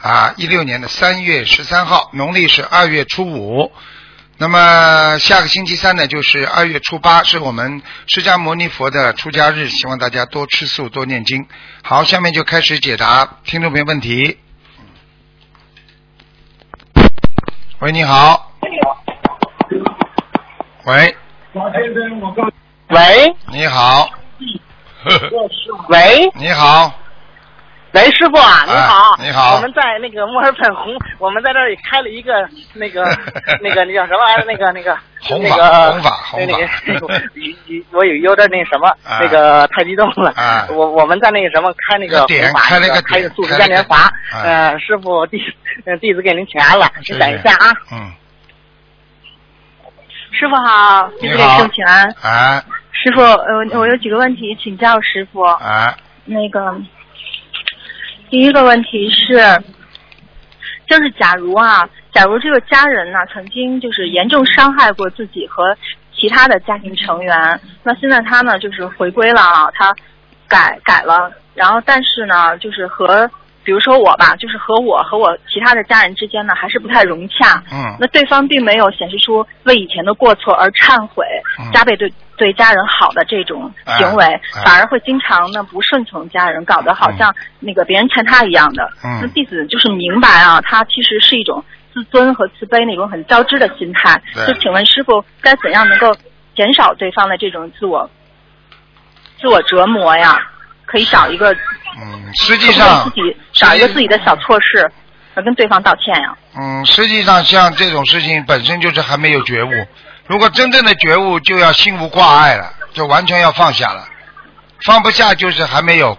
啊一六年的三月十三号，农历是二月初五。那么下个星期三呢就是二月初八，是我们释迦牟尼佛的出家日，希望大家多吃素，多念经。好，下面就开始解答听众朋友问题。喂，你好。喂，喂你好。喂你好，喂，师傅啊，你好，哎你好。我们在那个墨尔本红，我们在这里开了一个那个 那个那叫什么玩意儿？那个那个红法那个红法红法。那个我有有点那什么啊。那个太激动了。啊。我我们在那个什么开那个开那个开个素食嘉年华呃，师傅弟呃弟子给您请安了，您等一下啊。嗯，师傅好，弟子给师傅请安。啊。师傅，呃，我有几个问题请教师傅。啊，那个，第一个问题是，就是假如啊，假如这个家人呢、曾经就是严重伤害过自己和其他的家庭成员，那现在他呢就是回归了啊，他改改了，然后但是呢，就是和比如说我吧，就是和我和我其他的家人之间呢还是不太融洽。嗯那对方并没有显示出为以前的过错而忏悔，嗯加倍对对家人好的这种行为，哎哎反而会经常呢不顺从家人，搞得好像那个别人欠他一样的。嗯那弟子就是明白啊，他其实是一种自尊和慈悲那种很交织的心态。对就请问师傅，该怎样能够减少对方的这种自我自我折磨呀？可以找一个，嗯，实际上自己找一个自己的小错事，而跟对方道歉呀？嗯，实际上像这种事情本身就是还没有觉悟。如果真正的觉悟，就要心无挂碍了，就完全要放下了。放不下就是还没有，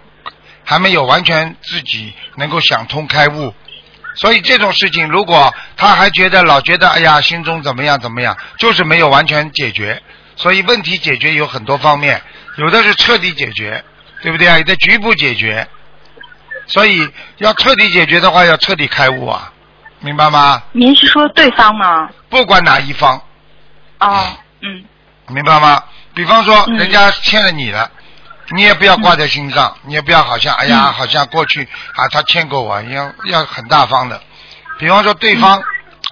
还没有完全自己能够想通开悟。所以这种事情，如果他还觉得老觉得哎呀心中怎么样怎么样，就是没有完全解决。所以问题解决有很多方面，有的是彻底解决，对不对啊？有的局部解决。所以要彻底解决的话，要彻底开悟啊，明白吗？您是说对方吗？不管哪一方，哦，嗯明白吗？比方说，嗯人家欠了你了，你也不要挂在心上，你也不要好像哎呀，嗯好像过去啊他欠过我，要要很大方的。比方说，对方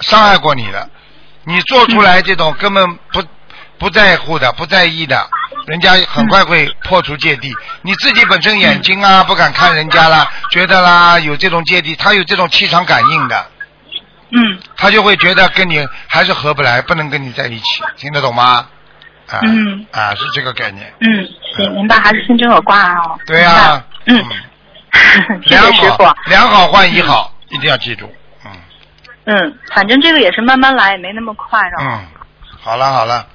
伤害过你了，你做出来这种根本不不在乎的、不在意的，人家很快会破除芥蒂。你自己本身眼睛啊不敢看人家啦，觉得啦有这种芥蒂，他有这种气场感应的。嗯他就会觉得跟你还是合不来，不能跟你在一起，听得懂吗？啊，嗯啊，是这个概念。嗯，行，明白，还是心中有挂哦。对呀、嗯，谢良谢师傅好。良好换一好，一定要记住。嗯嗯，反正这个也是慢慢来，也没那么快的。嗯，好了好了，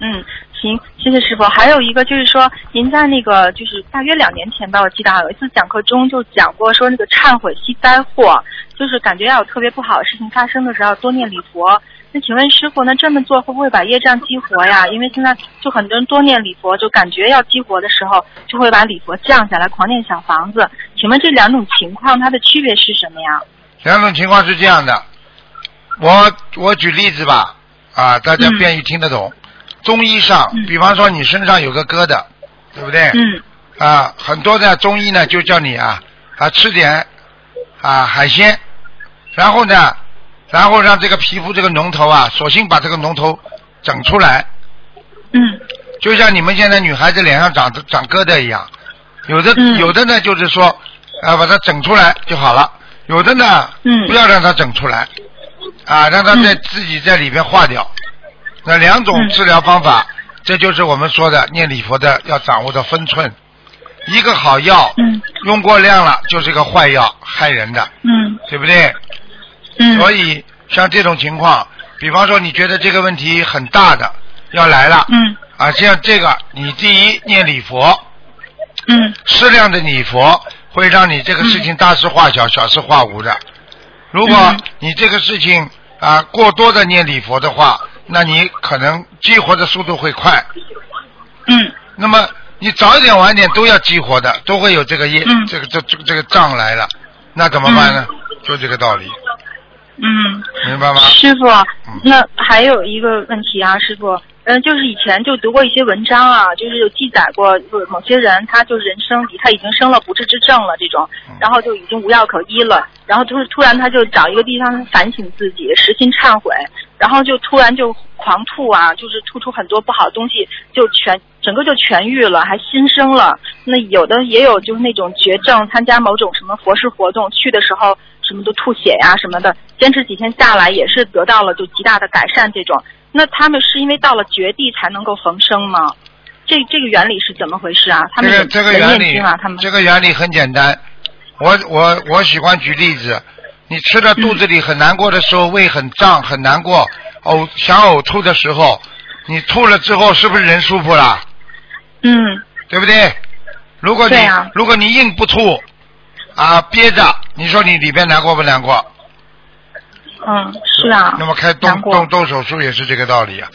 嗯，行，谢谢师傅。还有一个就是说，您在那个就是大约两年前吧，我记得啊有一次讲课中就讲过，说那个忏悔系灾祸，就是感觉要有特别不好的事情发生的时候多念礼佛。那请问师傅，那这么做会不会把业障激活呀？因为现在就很多人多念礼佛，就感觉要激活的时候，就会把礼佛降下来，狂念小房子。请问这两种情况它的区别是什么呀？两种情况是这样的，我我举例子吧，啊，大家嗯便于听得懂。中医上，嗯。比方说你身上有个疙瘩，对不对？嗯。啊，很多的中医呢就叫你啊啊吃点啊海鲜，然后呢，然后让这个皮肤这个脓头啊，索性把这个脓头整出来，嗯。就像你们现在女孩子脸上长长疙瘩一样，有的、嗯。有的呢就是说啊把它整出来就好了，有的呢嗯。不要让它整出来，啊让它在嗯。自己在里边化掉，那两种嗯。治疗方法，这就是我们说的念礼佛的要掌握的分寸。一个好药，嗯。用过量了就是个坏药，害人的，嗯。对不对？嗯，所以像这种情况，比方说你觉得这个问题很大的要来了，嗯。啊，像这个你第一念礼佛，嗯。适量的礼佛会让你这个事情大事化小，小事化无的。如果嗯。你这个事情啊过多的念礼佛的话，那你可能激活的速度会快。嗯。那么你早一点晚一点都要激活的，都会有这个业，嗯。这个这这个这个障来了，那怎么办呢？就这个道理，嗯，明白吗？师傅嗯，那还有一个问题啊，师傅，嗯，就是以前就读过一些文章啊，就是有记载过，就是某些人他就是人生里他已经生了不治之症了这种嗯，然后就已经无药可医了，然后就是突然他就找一个地方反省自己，实心忏悔，然后就突然就狂吐啊，就是吐出很多不好的东西，就全整个就痊愈了，还新生了。那有的也有就是那种绝症，参加某种什么佛事活动，去的时候什么都吐血呀、什么的，坚持几天下来也是得到了就极大的改善。这种，那他们是因为到了绝地才能够逢生吗？这这个原理是怎么回事啊？他们也这个这个原理啊，他们这个原理很简单。我我我喜欢举例子，你吃了肚子里很难过的时候，胃很胀很难过，呕想呕吐的时候，你吐了之后是不是人舒服了？嗯对不对？如果你、如果你硬不吐啊憋着，你说你里边难过不难过？嗯是啊，那么开动动动手术也是这个道理啊。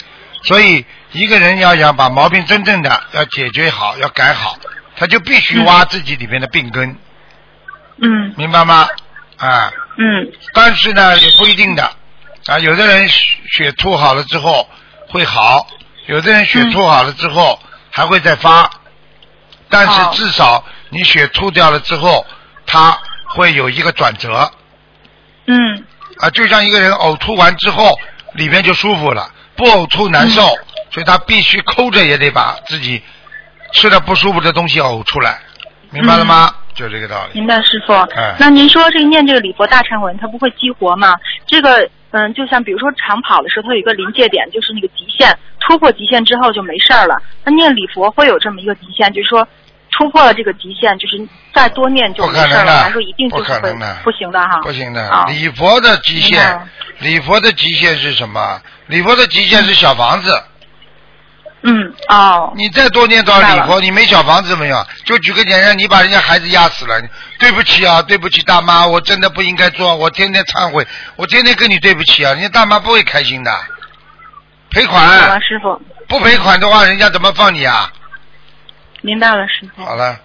所以一个人要想把毛病真正的要解决好，要改好，他就必须挖自己里面的病根，嗯明白吗？啊，嗯但是呢也不一定的。啊，有的人血血吐好了之后会好，有的人血吐好了之后还会再发，但是哦至少你血吐掉了之后，它会有一个转折。嗯。啊，就像一个人呕吐完之后里面就舒服了，不呕吐难受，所以他必须抠着也得把自己吃的不舒服的东西呕出来，明白了吗？就这个道理。明白，师傅。哎那您说这个念这个礼佛大忏文，它不会激活吗？这个，嗯，就像比如说长跑的时候，它有一个临界点，就是那个极限，突破极限之后就没事儿了。那念礼佛会有这么一个极限，就是说突破了这个极限，就是再多念就没事儿了，不可能的还是说一定就不是会可能的不行的哈？不行的啊，礼佛的极限，礼佛的极限是什么？礼佛的极限是小房子。嗯，哦，你再多念多少明白礼佛，你没小房子怎么样？就举个简单，你把人家孩子压死了，对不起啊，对不起大妈，我真的不应该做，我天天忏悔，我天天跟你对不起啊，人家大妈不会开心的。赔好了，款，师傅，不赔款的话，人家怎么放你啊？明白了，师傅。好了，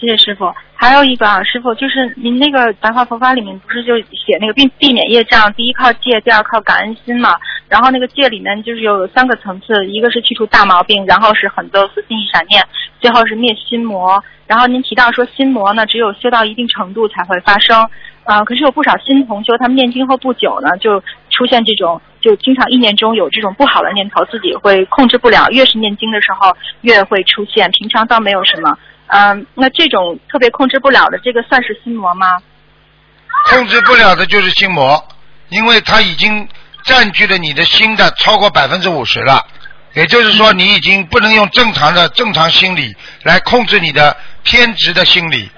谢谢师傅。还有一个啊，师傅，就是您那个白话佛法里面不是就写那个避避免业障，第一靠戒，第二靠感恩心嘛。然后那个戒里面就是有三个层次，一个是去除大毛病，然后是很多私心一闪念，最后是灭心魔。然后您提到说心魔呢，只有修到一定程度才会发生。呃，可是有不少新同修，他们念经后不久呢，就出现这种，就经常意念中有这种不好的念头，自己会控制不了。越是念经的时候，越会出现，平常倒没有什么。嗯，那这种特别控制不了的，这个算是心魔吗？控制不了的就是心魔，因为它已经占据了你的心的超过百分之五十了。也就是说，你已经不能用正常的正常心理来控制你的偏执的心理，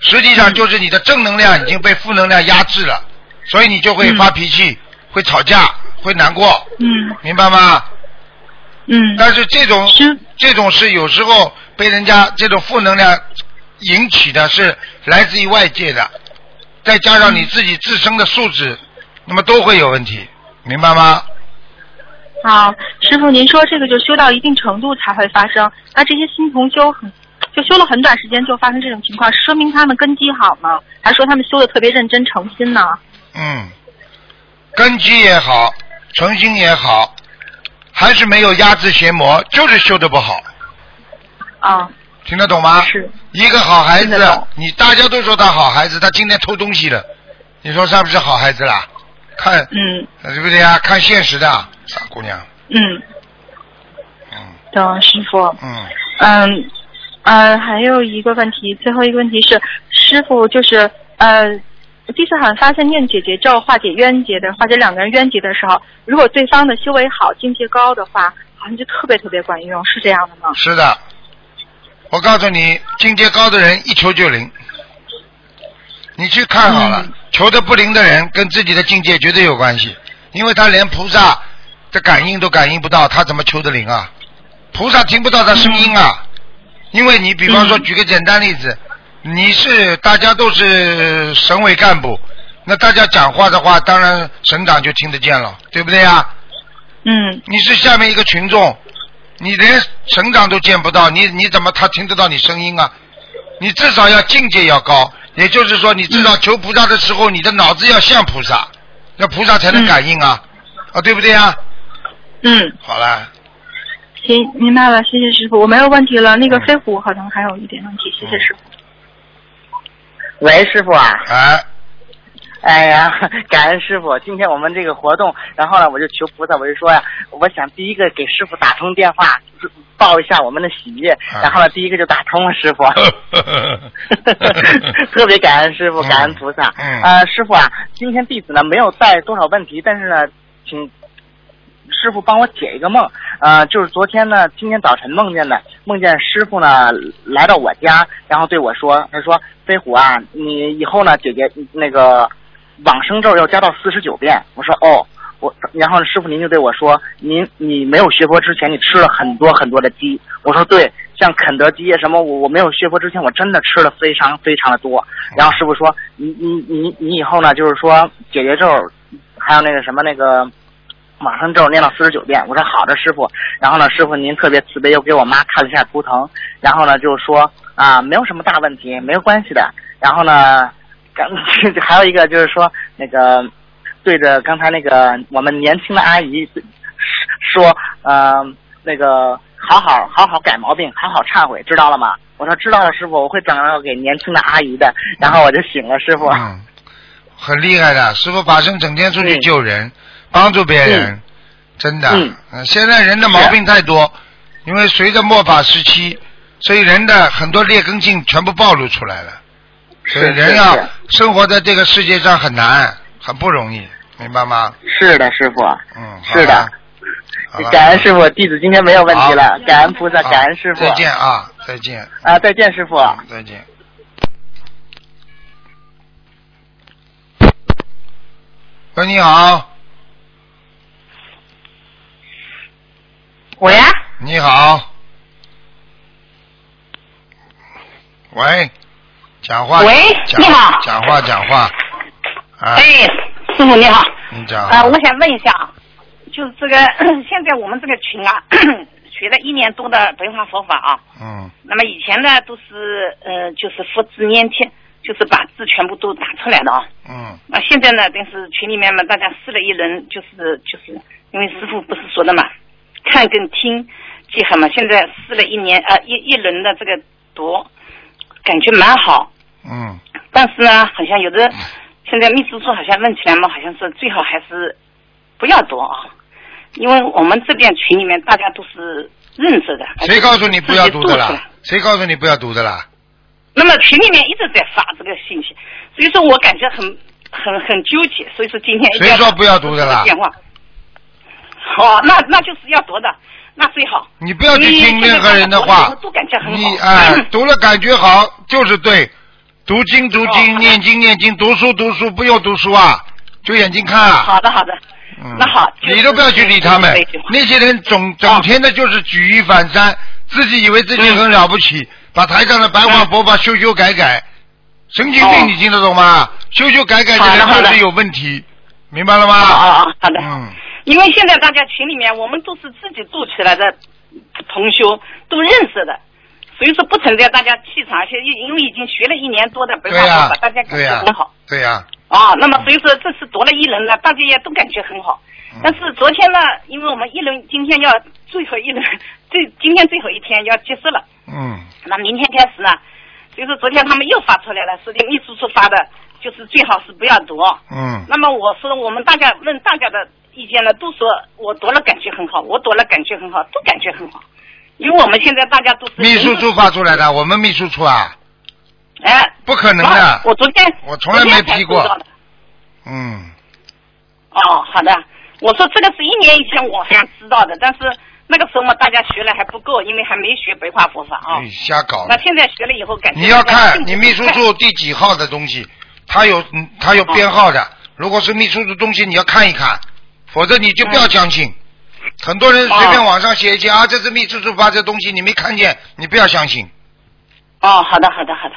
实际上就是你的正能量已经被负能量压制了，所以你就会发脾气，会吵架，会难过，嗯。明白吗？嗯，但是这种这种是有时候被人家这种负能量引起的是来自于外界的，再加上你自己自身的素质，那么都会有问题，明白吗？好，师傅，您说这个就修到一定程度才会发生，那这些新同修很就修了很短时间就发生这种情况，说明他们根基好吗？还说他们修的特别认真诚心呢？嗯，根基也好，诚心也好，还是没有压制邪魔，就是修的不好，啊，听得懂吗？是。一个好孩子你大家都说他好孩子，他今天偷东西了，你说是不是好孩子啦？看，嗯对不对呀？看现实的，傻姑娘，嗯，嗯懂师傅。嗯。嗯，呃，还有一个问题，最后一个问题是，师傅就是呃，第一次好像发现念姐姐咒化解冤结的，化解两个人冤结的时候，如果对方的修为好、境界高的话，好像就特别特别管用，是这样的吗？是的，我告诉你，境界高的人一求就灵。你去看好了，嗯求的不灵的人跟自己的境界绝对有关系，因为他连菩萨的感应都感应不到，他怎么求的灵啊？菩萨听不到他声音啊，因为你比方说嗯举个简单例子，你是大家都是省委干部，那大家讲话的话，当然省长就听得见了，对不对啊？嗯你是下面一个群众，你连成长都见不到，你你怎么他听得到你声音啊？你至少要境界要高，也就是说，你至少求菩萨的时候，你的脑子要像菩萨，那菩萨才能感应啊，啊，对不对啊？嗯，好了，行，明白了，谢谢师傅，我没有问题了。那个嗯飞虎好像还有一点问题，谢谢师傅。喂，师傅啊，哎，哎呀，感恩师傅，今天我们这个活动，然后呢，我就求菩萨，我就说呀，我想第一个给师傅打通电话，就是报一下我们的喜悦，啊然后呢，第一个就打通了，师傅。特别感恩师傅，感恩菩萨。嗯呃，师傅啊，今天弟子呢没有带多少问题，但是呢，请师傅帮我解一个梦。呃，就是昨天呢，今天早晨梦见的，梦见师傅呢来到我家，然后对我说，他说：“飞虎啊，你以后呢，姐姐那个往生咒要加到四十九遍。”我说：“哦。”我然后师傅您就对我说：“您你没有学佛之前，你吃了很多很多的鸡。”我说：“对，像肯德基啊什么，我我没有学佛之前，我真的吃了非常非常的多。”然后师傅说：“你你你你以后呢，就是说解结咒，还有那个什么那个往生咒念到四十九遍。”我说：“好的，师傅。”然后呢，师傅您特别慈悲，又给我妈看了一下图腾，然后呢就是说啊，没有什么大问题，没有关系的。然后呢，刚 还有一个就是说那个对着刚才那个我们年轻的阿姨说，呃，那个好好好好改毛病，好好忏悔，知道了吗？我说知道了，师傅，我会转告给年轻的阿姨的。然后我就醒了，师傅。嗯，很厉害的，师傅法身整天出去嗯救人，帮助别人，真的。嗯呃现在人的毛病太多，因为随着末法时期，所以人的很多劣根性全部暴露出来了。所以是是人啊生活在这个世界上很难，很不容易，明白吗？是的，师傅。嗯，好是的感恩师傅，弟子今天没有问题了好，感恩菩萨，感恩师傅。再见啊，再见，啊，再见，师傅。再见。喂，你好，喂啊，你好。喂，讲话。喂你好讲话讲话。啊，哎，师傅你好，你讲。啊，我想问一下啊，就是这个现在我们这个群啊，学了一年多的白话佛法啊，嗯那么以前呢都是呃就是复字粘贴，就是把字全部都打出来的啊。嗯那现在呢，但是群里面嘛，大家试了一轮，就是就是因为师傅不是说的嘛，看跟听结合嘛，现在试了一年呃一一轮的这个读，感觉蛮好。嗯但是呢，好像有的现在秘书处好像问起来嘛，好像是最好还是不要读啊，因为我们这边群里面大家都是认识的。谁告诉你不要读的啦？谁告诉你不要读的啦？那么群里面一直在发这个信息，所以说我感觉很很很纠结，所以说今天谁说不要读的啦电话。好，那那就是要读的，那最好。你不要去听任何人的话都感觉很好。你哎，读了感觉好就是对，读经读经，哦念经念经，读书读书，不用读书啊，就眼睛看啊。好的好的，嗯。那好就是你都不要去理他们。那些人总整天的就是举一反三，自己以为自己很了不起，把台上的白话佛法修修改改，神经哦病，你听得懂吗？修修改改人就是有问题，明白了吗？啊啊啊，好的。嗯，因为现在大家群里面，我们都是自己做起来的同修，都认识的，所以说不存在大家气场。现因因为已经学了一年多的白对呀话佛法，大家感觉很好。对呀，啊，那么所以说这次夺了一轮了，大家也都感觉很好。嗯但是昨天呢，因为我们一轮今天要最后一轮，最今天最后一天要结束了，嗯那明天开始呢，所以说昨天他们又发出来了，是秘书处发的，就是最好是不要读。嗯那么我说我们大家问大家的意见呢，都说我读了感觉很好，我读了感觉很好，都感觉很好，因为我们现在大家都是秘书处发出来的，我们秘书处啊，哎，不可能啊的，我昨天我从来没批过嗯，哦，好的。我说这个是一年以前我才知道的，但是那个时候嘛，大家学了还不够，因为还没学白话佛法啊。你瞎搞那。现在学了以后，感觉你要看你秘书处第几号的东西，它有嗯它有编号的。如果是秘书处东西，你要看一看，否则你就不要相信。很多人随便网上写一些啊，这是秘制处发这东西，你没看见，你不要相信。哦，好的，好的，好的。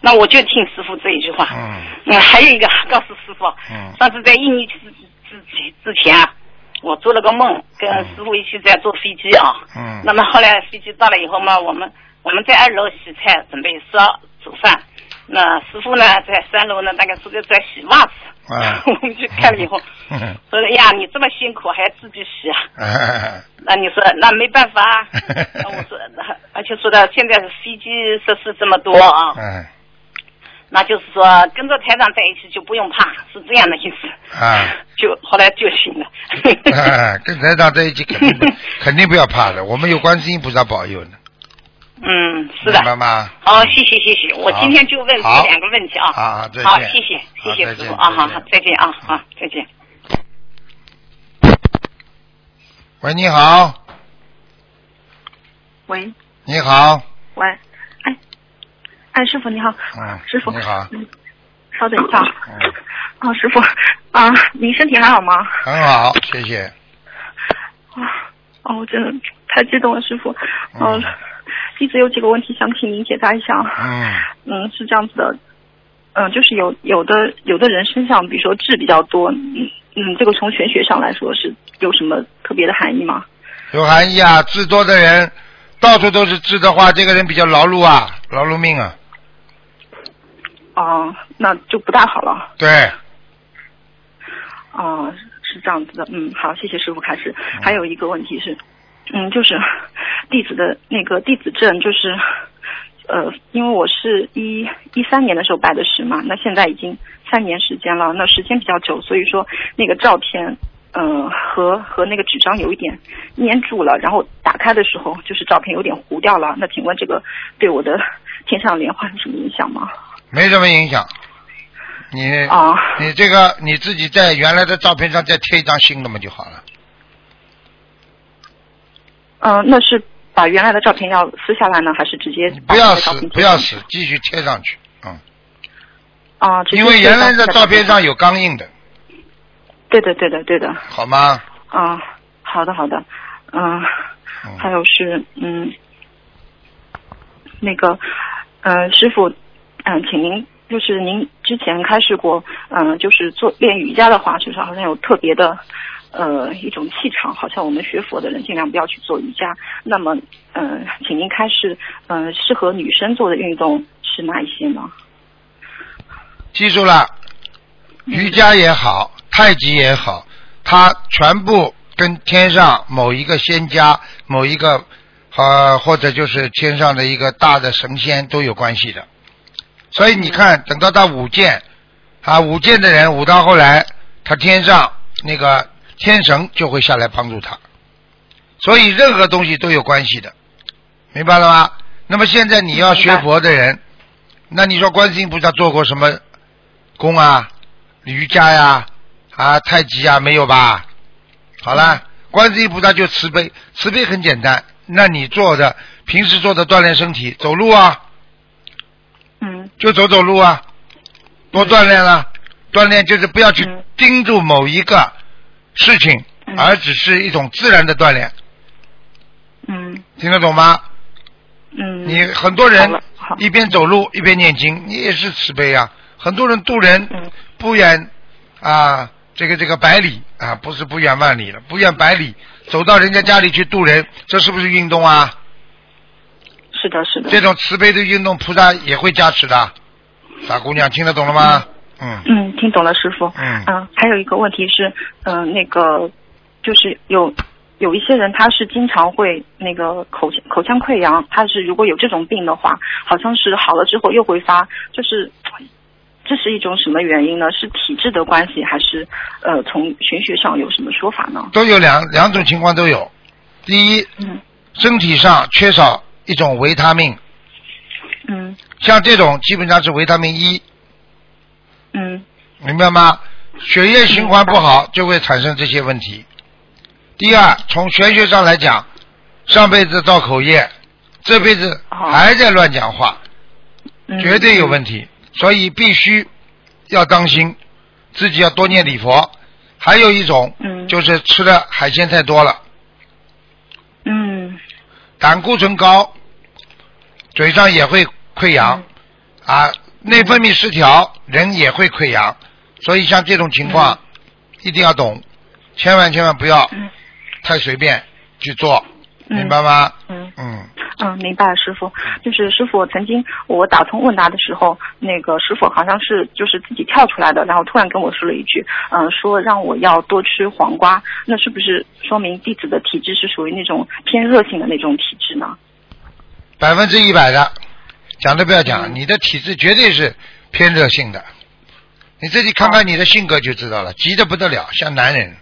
那我就听师傅这一句话。嗯嗯，还有一个告诉师傅，嗯上次在印尼之之前之前啊，我做了个梦，跟师傅一起在坐飞机啊。嗯那么后来飞机到了以后嘛，我们我们在二楼洗菜，准备烧煮饭。那师傅呢，在三楼呢，大概是在在洗袜子。啊 我们去看了以后，嗯说呀，你这么辛苦还要自己洗啊？哎 那你说那没办法啊。那我说，那而且说的现在是飞机设施这么多啊，嗯那就是说跟着台长在一起就不用怕，是这样的意思。啊就后来就行了。哎，跟台长在一起肯定不肯定不要怕的，我们有观世音菩萨保佑呢，嗯，是的。明。白吗？好，谢谢谢谢，我今天就问这两个问题啊。好好再见。好，谢谢谢谢师傅。啊，好再见。好，再见啊，好，再见。喂，你好，喂。你好，喂，哎哎，师傅你好，嗯，师傅。你好，嗯，稍等一下，嗯，啊，师傅啊，您身体还好吗？很好，谢谢，啊，哦，我真的太激动了，师傅，嗯、嗯弟子有几个问题想请您解答一下。嗯 嗯，是这样子的，嗯，就是有有的有的人身上，比如说痣比较多，嗯嗯，这个从玄学上来说是有什么特别的含义吗？有含义啊，痣多的人到处都是痣的话，这个人比较劳碌啊，劳碌命啊，哦、那就不大好了。对，哦，是这样子的，嗯，好，谢谢师傅开始。还有一个问题是，嗯，就是弟子的那个弟子证，就是呃，因为我是一一三年的时候拜的师嘛，那现在已经三年时间了，那时间比较久，所以说那个照片。嗯，和和那个纸张有一点粘住了，然后打开的时候就是照片有点糊掉了。那请问这个对我的天上莲花有什么影响吗？没什么影响。你、啊你这个你自己在原来的照片上再贴一张新的嘛就好了。嗯、那是把原来的照片要撕下来呢，还是直接不要把那个照死片贴上去不要撕，继续贴上去，嗯，啊，因为原来的照片上有钢印的，对的，对的，对的。好吗？啊，好的，好的。嗯，嗯还有是嗯，那个嗯，师傅，嗯、请您就是您之前开始过，嗯、就是做练瑜伽的话，就是好像有特别的呃一种气场？好像我们学佛的人尽量不要去做瑜伽。那么，嗯、请您开始，嗯、适合女生做的运动是哪一些呢？记住了，嗯瑜伽也好，太极也好，它全部跟天上某一个仙家、某一个呃或者就是天上的一个大的神仙都有关系的。所以你看，等到他舞剑啊，舞剑的人舞到后来，他天上那个天神就会下来帮助他。所以任何东西都有关系的，明白了吗？那么现在你要学佛的人，那你说观世音菩萨做过什么功啊、瑜伽呀、啊、太极啊，没有吧？好了，观世音菩萨就慈悲，慈悲很简单。那你做的平时做的锻炼身体，走路啊，嗯就走走路啊，多锻炼了。锻炼就是不要去嗯盯住某一个事情，嗯而只是一种自然的锻炼，嗯听得懂吗？嗯。你很多人一边走路一边念经，你也是慈悲啊。很多人渡人嗯不远啊，这个这个百里啊，不是不远万里了，不远百里，走到人家家里去渡人，这是不是运动啊？是的，是的。这种慈悲的运动，菩萨也会加持的。傻姑娘，听得懂了吗？嗯嗯嗯，听懂了，师傅。嗯还有一个问题是，嗯、那个就是有有一些人他是经常会那个口口腔溃疡，他是如果有这种病的话，好像是好了之后又会发，就是这是一种什么原因呢？是体质的关系，还是呃从玄学上有什么说法呢？都有两两种情况都有。第一，嗯身体上缺少一种维他命，嗯像这种基本上是维他命 E，嗯。明白吗？血液循环不好就会产生这些问题。第二，从玄学上来讲，上辈子造口业，这辈子还在乱讲话，嗯，绝对有问题，所以必须要当心，自己要多念礼佛。还有一种嗯。就是吃的海鲜太多了，嗯。胆固醇高，嘴上也会溃疡、啊，内分泌失调，人也会溃疡。所以像这种情况，一定要懂，千万千万不要嗯太随便去做，嗯明白吗？嗯嗯，嗯，明白，师傅。就是师傅，曾经我打通问答的时候，那个师傅好像是就是自己跳出来的，然后突然跟我说了一句，嗯、说让我要多吃黄瓜。那是不是说明弟子的体质是属于那种偏热性的那种体质呢？百分之一百的，讲都不要讲，嗯你的体质绝对是偏热性的。你自己看看你的性格就知道了，急得不得了，像男人。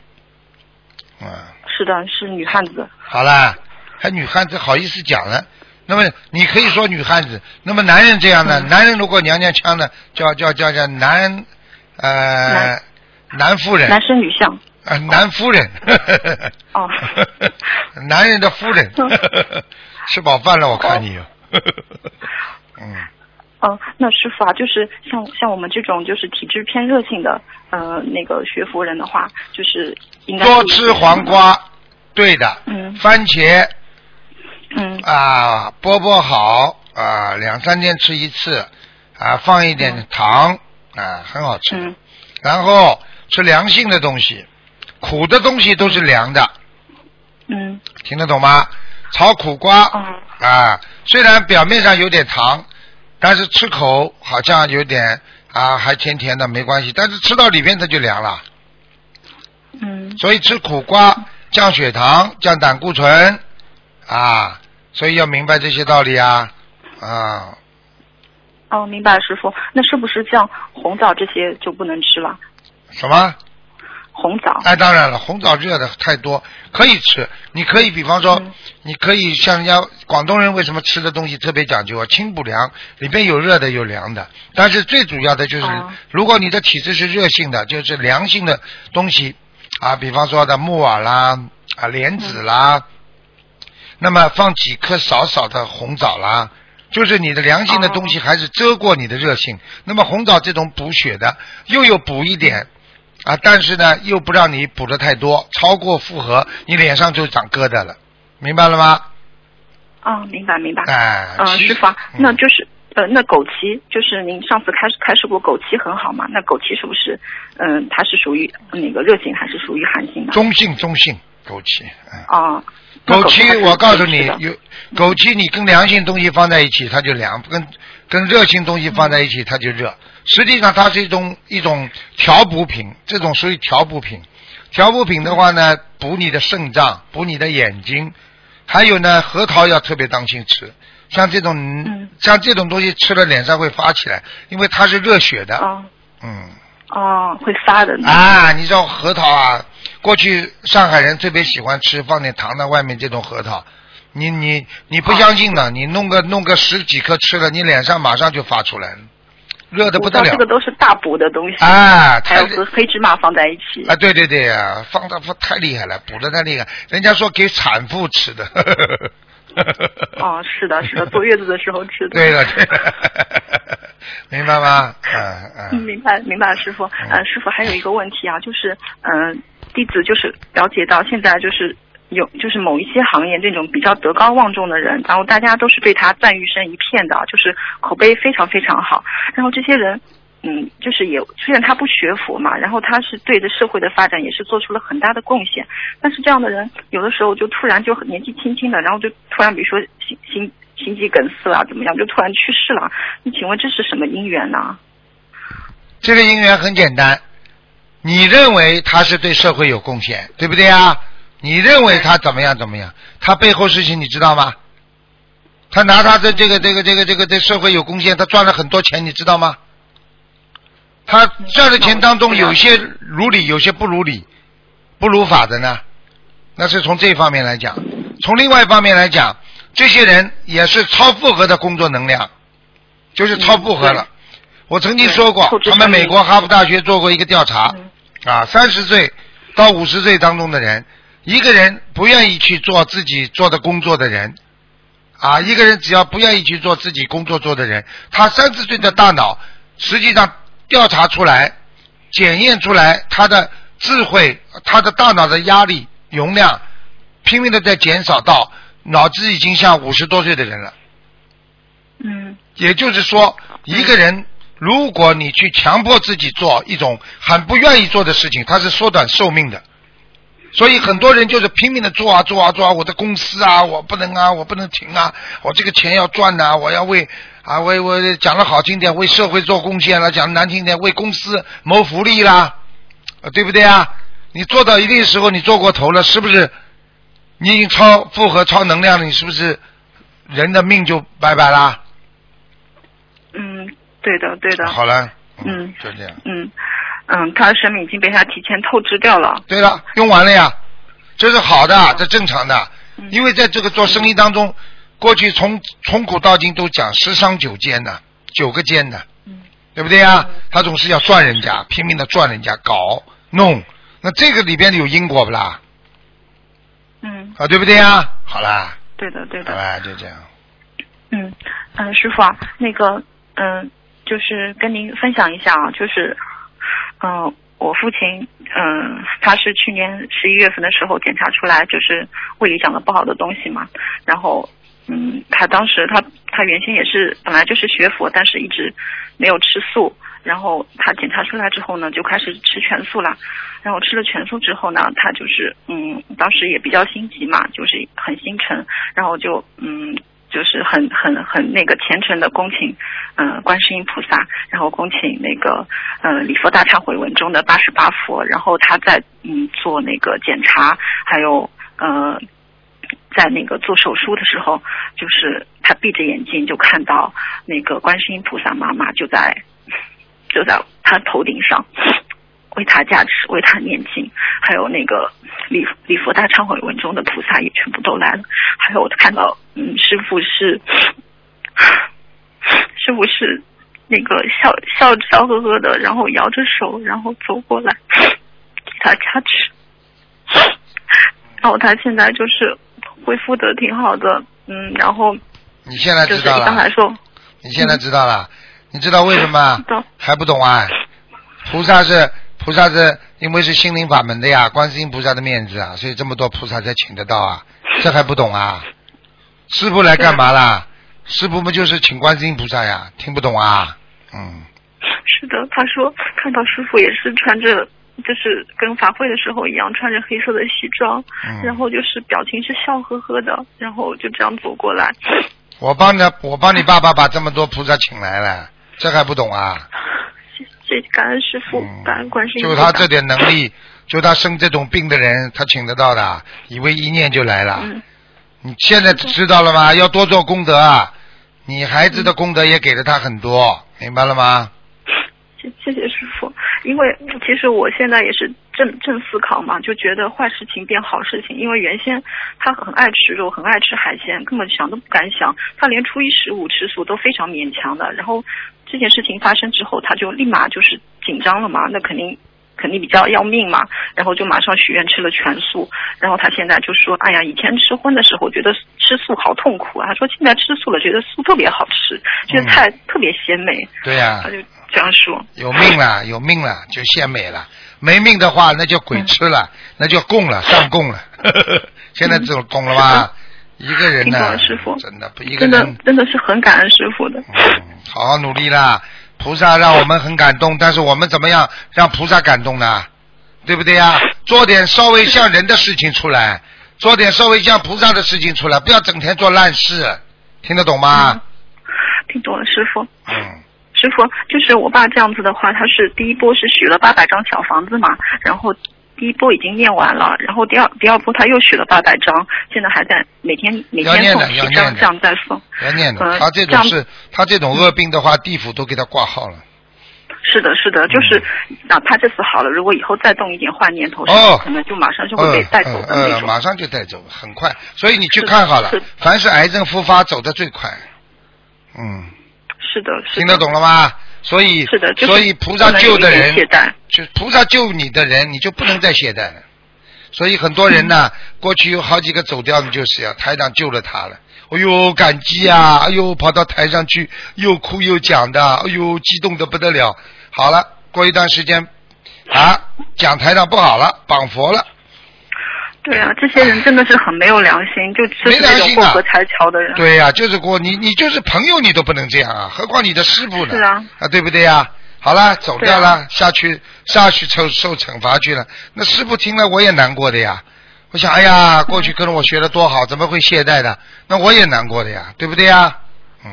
嗯，是的，是女汉子。好啦，还女汉子好意思讲了？那么你可以说女汉子，那么男人这样的，嗯男人如果娘娘腔的，叫叫叫叫男呃男男夫人，男生女相。呃男夫人，哦 男人的夫人嗯，吃饱饭了，我看你。嗯，嗯，那师傅啊，就是像像我们这种就是体质偏热性的呃那个学佛人的话，就是应该多吃黄。瓜，对的。嗯番茄嗯啊，剥剥好啊，两三天吃一次啊，放一点糖啊，很好吃。嗯然后吃凉性的东西，苦的东西都是凉的，嗯听得懂吗？炒苦瓜嗯啊，虽然表面上有点糖，但是吃口好像有点啊，还甜甜的，没关系。但是吃到里面它就凉了，嗯所以吃苦瓜降血糖、降胆固醇啊，所以要明白这些道理啊啊。哦，明白了，师傅。那是不是像红枣这些就不能吃了？什么？红枣。哎，当然了，红枣热的太多，可以吃。你可以，比方说，嗯你可以像人家广东人为什么吃的东西特别讲究啊？清补凉，里边有热的有凉的。但是最主要的就是，哦如果你的体质是热性的，就是凉性的东西啊，比方说的木耳啦、啊莲子啦，那么放几颗少少的红枣啦。就是你的凉性的东西还是遮过你的热性，那么红枣这种补血的，又有补一点，啊，但是呢，又不让你补的太多，超过负荷，你脸上就长疙瘩了，明白了吗？哦，明白明白。哎，嗯、师傅那就是呃，那枸杞就是您上次开开示过枸杞很好嘛？那枸杞是不是嗯、它是属于那个热性还是属于寒性的？中性中性枸杞，嗯，哦。那枸杞我告诉你有枸杞，你跟凉性东西放在一起它就凉，跟跟热性东西放在一起它就热。实际上它是一种一种调补品，这种属于调补品。调补品的话呢，补你的肾脏，补你的眼睛，还有呢，核桃要特别当心吃。像这种、嗯像这种东西吃了脸上会发起来，因为它是热血的。哦嗯。哦，会发的。啊，你知道核桃啊？过去上海人特别喜欢吃，放点糖的外面这种核桃。你你你不相信呢，你弄个弄个十几颗吃了，你脸上马上就发出来了，热的不得了这。个都是大补的东西。啊，还太有和黑芝麻放在一起。啊，对对对呀、放的放太厉害了，补的太厉害。人家说给产妇吃的。哦，是的，是的，坐月子的时候吃的。对了对了，明白吗？嗯嗯，嗯。明白明白，师傅。呃，师傅还有一个问题啊，就是嗯、呃弟子就是了解到现在就是有就是某一些行业这种比较德高望重的人，然后大家都是对他赞誉声一片的，就是口碑非常非常好。然后这些人。嗯，就是也虽然他不学佛嘛，然后他是对着社会的发展也是做出了很大的贡献，但是这样的人有的时候就突然就年纪轻轻的，然后就突然比如说心心心肌梗塞啊怎么样，就突然去世了。你请问这是什么因缘呢？这个因缘很简单，你认为他是对社会有贡献，对不对啊？你认为他怎么样怎么样？他背后事情你知道吗？他拿他的这个这个这个这个对社会有贡献，他赚了很多钱，你知道吗？他赚的钱当中有些如理，有些不如理，不如法的呢。那是从这方面来讲，从另外一方面来讲，这些人也是超负荷的工作能量，就是超负荷了。我曾经说过，他们美国哈佛大学做过一个调查，啊，三十岁到五十岁当中的人，一个人不愿意去做自己做的工作的人，啊，一个人只要不愿意去做自己工作做的人，他三十岁的大脑实际上调查出来、检验出来，他的智慧、他的大脑的压力容量拼命的在减少到脑子已经像五十多岁的人了。嗯也就是说，一个人如果你去强迫自己做一种很不愿意做的事情，它是缩短寿命的。所以很多人就是拼命的做啊做啊做啊，我的公司啊，我不能啊，我不能停啊，我这个钱要赚呐、我要为啊为我讲的好听点，为社会做贡献了；讲得难听点，为公司谋福利啦，啊对不对啊？你做到一定时候，你做过头了，是不是？你已经超负荷、超能量了，你是不是人的命就拜拜啦？嗯，对的，对的。好了，嗯，就这样。嗯嗯，他的生命已经被他提前透支掉了。对了，用完了呀，这是好的，这正常的。因为在这个做生意当中，过去从从古到今都讲十商九奸的，九个奸的，对不对呀？他总是要赚人家，拼命的赚人家，搞弄，那这个里边有因果不啦？嗯，啊，对不对呀？好啦，对的，对的。好啦，就这样。嗯嗯，师傅啊，那个嗯，就是跟您分享一下啊，就是嗯，我父亲嗯，他是去年十一月份的时候检查出来就是胃里长了不好的东西嘛，然后嗯，他当时他他原先也是本来就是学佛，但是一直没有吃素。然后他检查出来之后呢，就开始吃全素了。然后吃了全素之后呢，他就是嗯，当时也比较心急嘛，就是很心诚，然后就嗯，就是很很很那个虔诚的恭请嗯、观世音菩萨，然后恭请那个呃礼佛大忏悔文中的八十八佛，然后他在嗯做那个检查，还有呃。在那个做手术的时候，就是他闭着眼睛就看到那个观世音菩萨妈妈就在就在他头顶上为他加持，为他念经，还有那个礼礼佛大忏悔文中的菩萨也全部都来了，还有我看到嗯师傅是师傅是那个笑笑笑呵呵的，然后摇着手，然后走过来给他加持，然后他现在就是恢复的挺好的，嗯，然后你现在就是知道了，你现在知道了，你知道为什么还不懂啊？菩萨是菩萨是因为是心灵法门的呀，观世音菩萨的面子啊，所以这么多菩萨才请得到啊，这还不懂啊？师傅来干嘛啦？师傅不就是请观世音菩萨呀？听不懂啊？嗯，是的，他说看到师傅也是穿着，就是跟法会的时候一样，穿着黑色的西装，嗯然后就是表情是笑呵呵的，然后就这样走过来。我帮你，我帮你爸爸把这么多菩萨请来了，这还不懂啊？谢谢感恩师傅，感恩观世音。就他这点能力，就他生这种病的人，他请得到的，以为一念就来了。嗯你现在知道了吗？要多做功德啊！你孩子的功德也给了他很多，明白了吗？谢谢谢师傅，因为其实我现在也是正正思考嘛，就觉得坏事情变好事情。因为原先他很爱吃肉，很爱吃海鲜，根本想都不敢想。他连初一十五吃素都非常勉强的。然后这件事情发生之后，他就立马就是紧张了嘛，那肯定。肯定比较要命嘛，然后就马上许愿吃了全素，然后他现在就说：“哎呀，以前吃荤的时候觉得吃素好痛苦啊，他说现在吃素了，觉得素特别好吃，觉得菜特别鲜美。对呀、他就这样说。有命了，有命了就鲜美了；没命的话，那就鬼吃了，那就供了，上供了。现在懂懂了吗？一个人呢了师傅，真的不一个真的人，真的是很感恩师傅的。嗯，好好努力啦！菩萨让我们很感动，但是我们怎么样让菩萨感动呢？对不对呀？做点稍微像人的事情出来，做点稍微像菩萨的事情出来，不要整天做烂事，听得懂吗？听懂了，师傅。嗯，师傅，就是我爸这样子的话，他是第一波是许了八百张小房子嘛，然后第一波已经念完了，然后第二第二波他又许了八百张，现在还在每天每天送七的要念的这样在送。要念的。呃他这这样种是，他这种恶病的话，地府都给他挂号了。是的，是的，就是哪怕这次好了，如果以后再动一点坏念头，嗯哦可能就马上就会被带走马上就带走，很快。所以你去看好了是，凡是癌症复发走的最快。嗯，是的，是的。听得懂了吗？所以，是的，就是所以菩萨救的人就菩萨救你的人，你就不能再懈怠了。所以很多人呢，过去有好几个走掉的，就是呀、台长救了他了。哎呦，感激啊！哎呦，跑到台上去又哭又讲的，哎呦，激动的不得了。好了，过一段时间啊，讲台上不好了，绑佛了。对啊，这些人真的是很没有良心，就就没良心的过河拆桥的人。对呀、就是过你你就是朋友你都不能这样啊，何况你的师傅呢？是啊，啊对不对呀、好了，走掉对了，下去下去受受惩罚去了。那师傅听了我也难过的呀。我想，哎呀，过去跟着我学的多好，怎么会懈怠的？那我也难过的呀，对不对呀？嗯，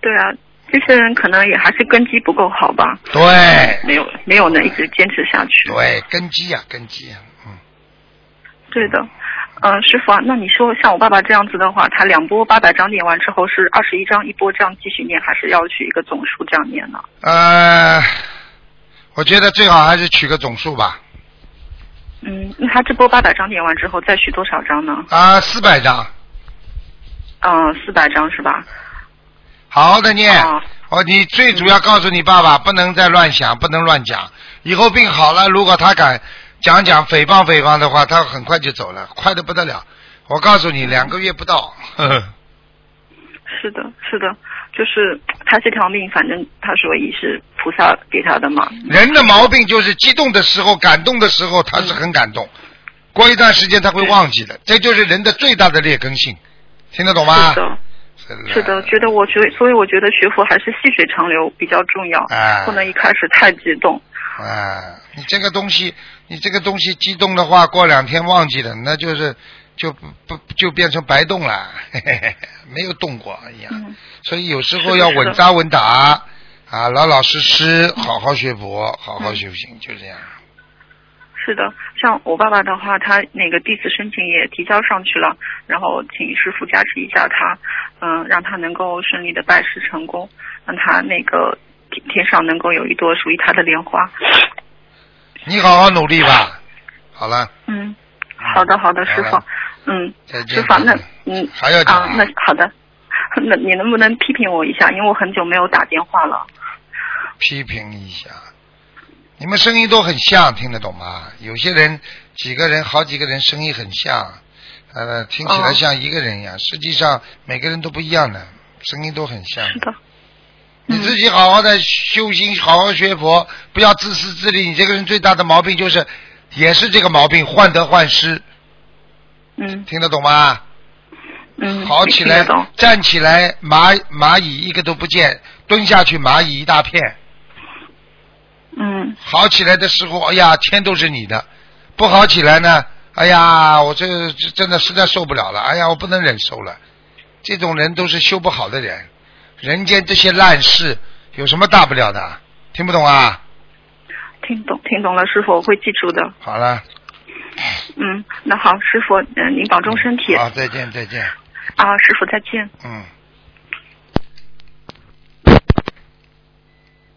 对啊，这些人可能也还是根基不够好吧，对没有没有能一直坚持下去。对，根基呀、根基呀、嗯，对的，嗯、师傅啊，那你说像我爸爸这样子的话，他两波八百张念完之后是二十一张一波这样继续念，还是要取一个总数这样念呢？呃，我觉得最好还是取个总数吧。嗯，那他这波八百张念完之后再取多少张呢？啊，四百张，嗯、四百张是吧？好好的念。啊哦，你最主要告诉你爸爸，不能再乱想，不能乱讲。以后病好了，如果他敢讲讲诽谤诽谤的话，他很快就走了，快的不得了。我告诉你，两个月不到。呵 呵是的，是的，就是他这条命，反正他说也是菩萨给他的嘛。人的毛病就是激动的时候、感动的时候，他是很感动，过一段时间他会忘记的，这就是人的最大的劣根性，听得懂吗？是的，是是的，觉得我觉，所以我觉得学佛还是细水长流比较重要，哎不能一开始太激动。啊，你这个东西，你这个东西激动的话，过两天忘记了，那就是就不不就变成白动了，嘿嘿嘿，没有动过一样。嗯，所以有时候要稳扎稳打啊，老老实实，好好学佛，好好修行，就这样。是的，像我爸爸的话，他那个弟子申请也提交上去了，然后请师傅加持一下他，嗯、让他能够顺利的拜师成功，让他那个天天上能够有一朵属于他的莲花。你好好努力吧。好了，嗯，好的好的，师傅，嗯，再见。师傅啊，那嗯还要讲啊，那好的，那你能不能批评我一下？因为我很久没有打电话了。批评一下。你们声音都很像，听得懂吗？有些人几个人、好几个人声音很像，呃，听起来哦像一个人一样，实际上每个人都不一样的，声音都很像。是的，你自己好好的修心，好好学佛，不要自私自利。你这个人最大的毛病就是，也是这个毛病，患得患失，嗯听得懂吗？嗯，好起来站起来，蚂蚂蚁一个都不见，蹲下去蚂蚁一大片。嗯好起来的时候，哎呀，天都是你的；不好起来呢，哎呀，我这这真的实在受不了了，哎呀，我不能忍受了。这种人都是修不好的人，人间这些烂事有什么大不了的？听不懂啊？听懂听懂了，师傅，我会记住的。好了，嗯，那好，师傅，嗯，您保重身体好，再见，再见，啊，师傅再见。嗯。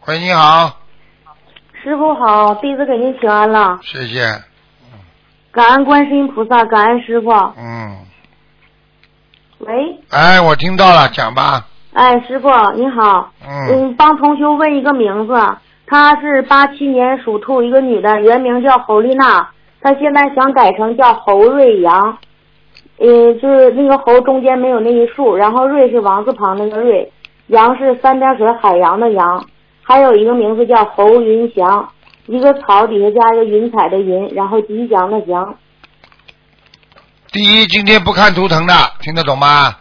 喂，你好，师傅好，弟子给您请安了，谢谢，感恩观世音菩萨，感恩师傅。嗯，喂，哎，我听到了，讲吧，哎，师傅你好，嗯，嗯，帮同修问一个名字，她是八七年属兔，一个女的，原名叫侯丽娜，她现在想改成叫侯瑞阳，嗯，就是那个侯中间没有那一竖，然后瑞是王字旁那个瑞，阳是三点水海洋的洋，还有一个名字叫侯云祥，一个草底下加一个云彩的云，然后吉祥的祥。第一，今天不看图腾的，听得懂吗？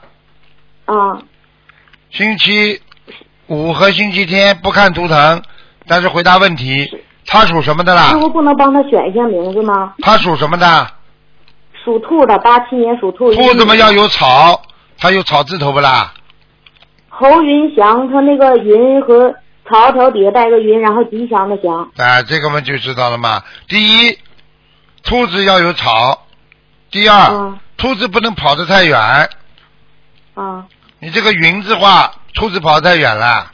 啊，星期五和星期天不看图腾，但是回答问题。他属什么的啦师？傅不能帮他选一下名字吗？他属什么的？属兔的，八七年属兔。兔子嘛要有草，他有草字头不啦？侯云祥，他那个云和草条底下带个云，然后吉祥的祥。哎，这个嘛就知道了嘛。第一，兔子要有草；第二，嗯兔子不能跑得太远。啊你这个云字画，兔子跑太远了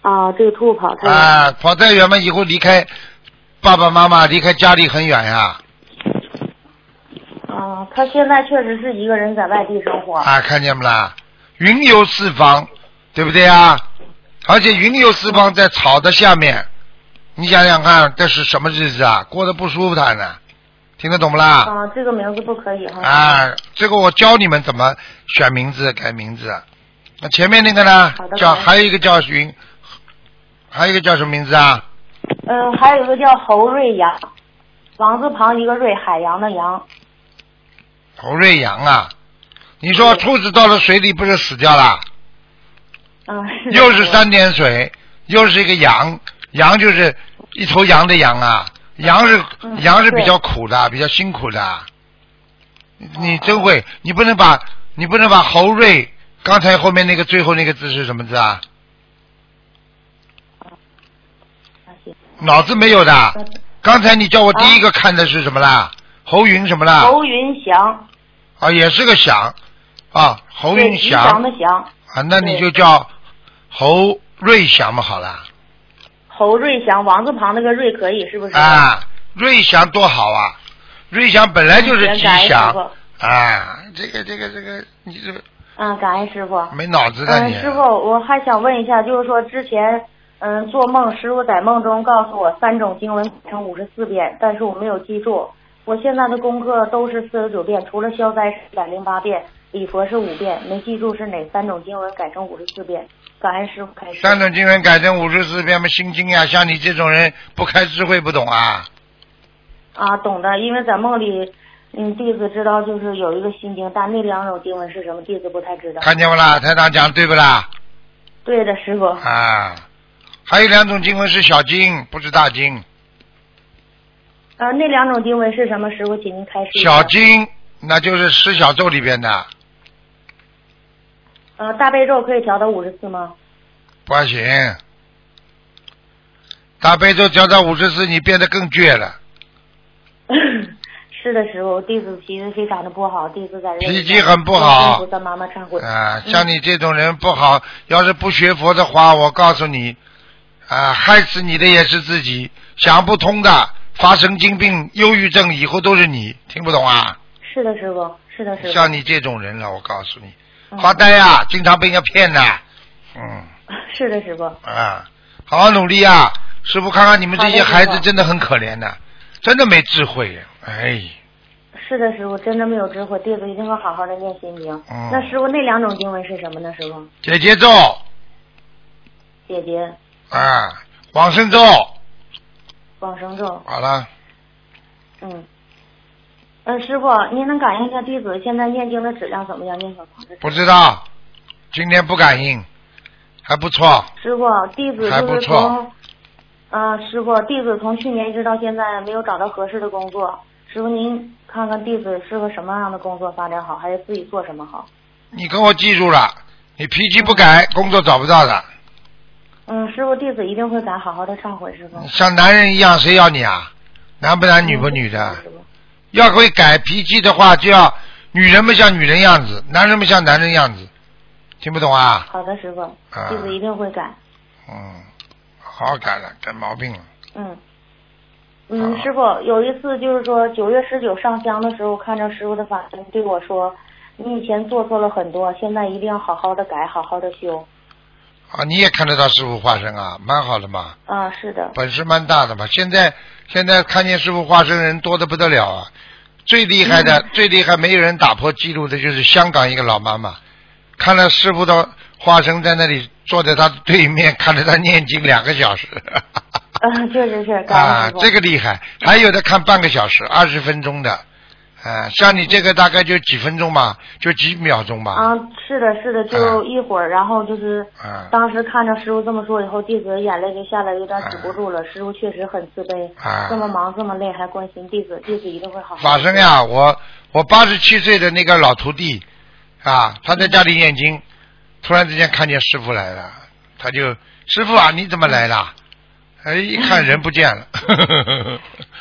啊，这个兔跑太远。啊，跑太远嘛，以后离开爸爸妈妈，离开家里很远呀。啊，他现在确实是一个人在外地生活。啊，看见不啦？云游四方，对不对啊？而且云游四方在草的下面，你想想看，这是什么日子啊？过得不舒坦呢、听得懂不啦？啊，这个名字不可以哈。啊，这个我教你们怎么选名字、改名字。那前面那个呢？叫还有一个叫云，还有一个叫什么名字啊？嗯，还有一个叫侯瑞阳。王字旁一个瑞，海洋的洋。侯瑞阳啊，你说兔子到了水里不是死掉了？嗯，是又是三点水，又是一个羊，羊就是一头羊的羊啊，羊是嗯羊是比较苦的，比较辛苦的。你真会，你不能把你不能把侯瑞刚才后面那个最后那个字是什么字啊？脑子没有的。嗯刚才你叫我第一个看的是什么啦？侯云什么啦？侯云祥，啊，也是个祥啊，侯，云祥祥的祥，啊，那你就叫侯瑞祥嘛，好了。侯瑞祥，王字旁那个瑞可以是不是？啊，瑞祥多好啊！瑞祥本来就是吉祥傅啊，这个这个这个，你这嗯，感恩师傅。没脑子的嗯，师傅，我还想问一下，就是说之前，嗯，做梦，师傅在梦中告诉我三种经文成五十四遍，但是我没有记住。我现在的功课都是四十九遍，除了消灾是一百零八遍，礼佛是五遍，没记住是哪三种经文改成五十四遍。感恩师傅开始。三种经文改成五十四遍嘛，心经呀，像你这种人不开智慧不懂啊。啊，懂的，因为在梦里，嗯，弟子知道就是有一个心经，但那两种经文是什么，弟子不太知道。看见不啦？台长讲对不啦？对的，师傅。啊，还有两种经文是小经，不是大经。呃，那两种经文是什么？师傅，请您开示。小经那就是十小咒里边的，呃，大悲咒可以调到五十四吗？不行。大悲咒调到五十四，你变得更倔了。是的，师傅，弟子脾气非常的不好，弟子在脾气很不好忏悔。啊，像你这种人不好，要是不学佛的话，我告诉你，啊，害死你的也是自己，想不通的，发神经病、忧郁症，以后都是你，听不懂啊？是的，师傅，是的，师傅。像你这种人了，我告诉你，嗯发呆呀、经常被人家骗的，嗯。是的，师傅。啊，好好努力啊！师傅看看你们这些孩子真的很可怜的，真的没智慧呀，哎，是的，师傅，真的没有智慧，弟子一定会好好的念心经。嗯。那师傅，那两种经文是什么呢？师傅，姐姐咒。姐姐。啊，往生咒，往生咒，好了，嗯。呃，师傅，您能感应一下弟子现在念经的质量怎么样？念小房子。不知道，今天不感应，还不错。师傅，弟子就是还不错从，呃，师傅，弟子从去年一直到现在没有找到合适的工作。师傅，您看看弟子适合什么样的工作发展好，还是自己做什么好？你跟我记住了，你脾气不改，工作找不到的。嗯，师傅，弟子一定会改，好好的忏悔，师傅。像男人一样，谁要你啊？男不男，女不女的？要会改脾气的话，就要女人们像女人样子，男人们像男人样子。听不懂啊？好的，师傅，啊弟子一定会改。嗯，好好改了，改毛病了。嗯。嗯，师傅，有一次就是说九月十九上香的时候，看着师傅的法身对我说：“你以前做错了很多，现在一定要好好的改，好好的修。啊，你也看得到师傅化身啊，蛮好的嘛，”啊，是的。本事蛮大的嘛。现在现在看见师傅化身人多的不得了啊，最厉害的、最厉害没有人打破记录的就是香港一个老妈妈，看了师傅的化身在那里坐在他对面，看着他念经两个小时。啊，确实是，啊。这个厉害，还有的看半个小时、二十分钟的，啊，像你这个大概就几分钟吧，就几秒钟吧。啊，是的，是的，就一会儿，然后就是啊当时看着师傅这么说以后，弟子眼泪就下来，有点止不住了。师傅确实很慈悲，啊这么忙这么累还关心弟子，弟子一定会好好。法生呀，我我八十七岁的那个老徒弟啊，他在家里念经，突然之间看见师傅来了，他就师傅啊，你怎么来了？哎，一看人不见了。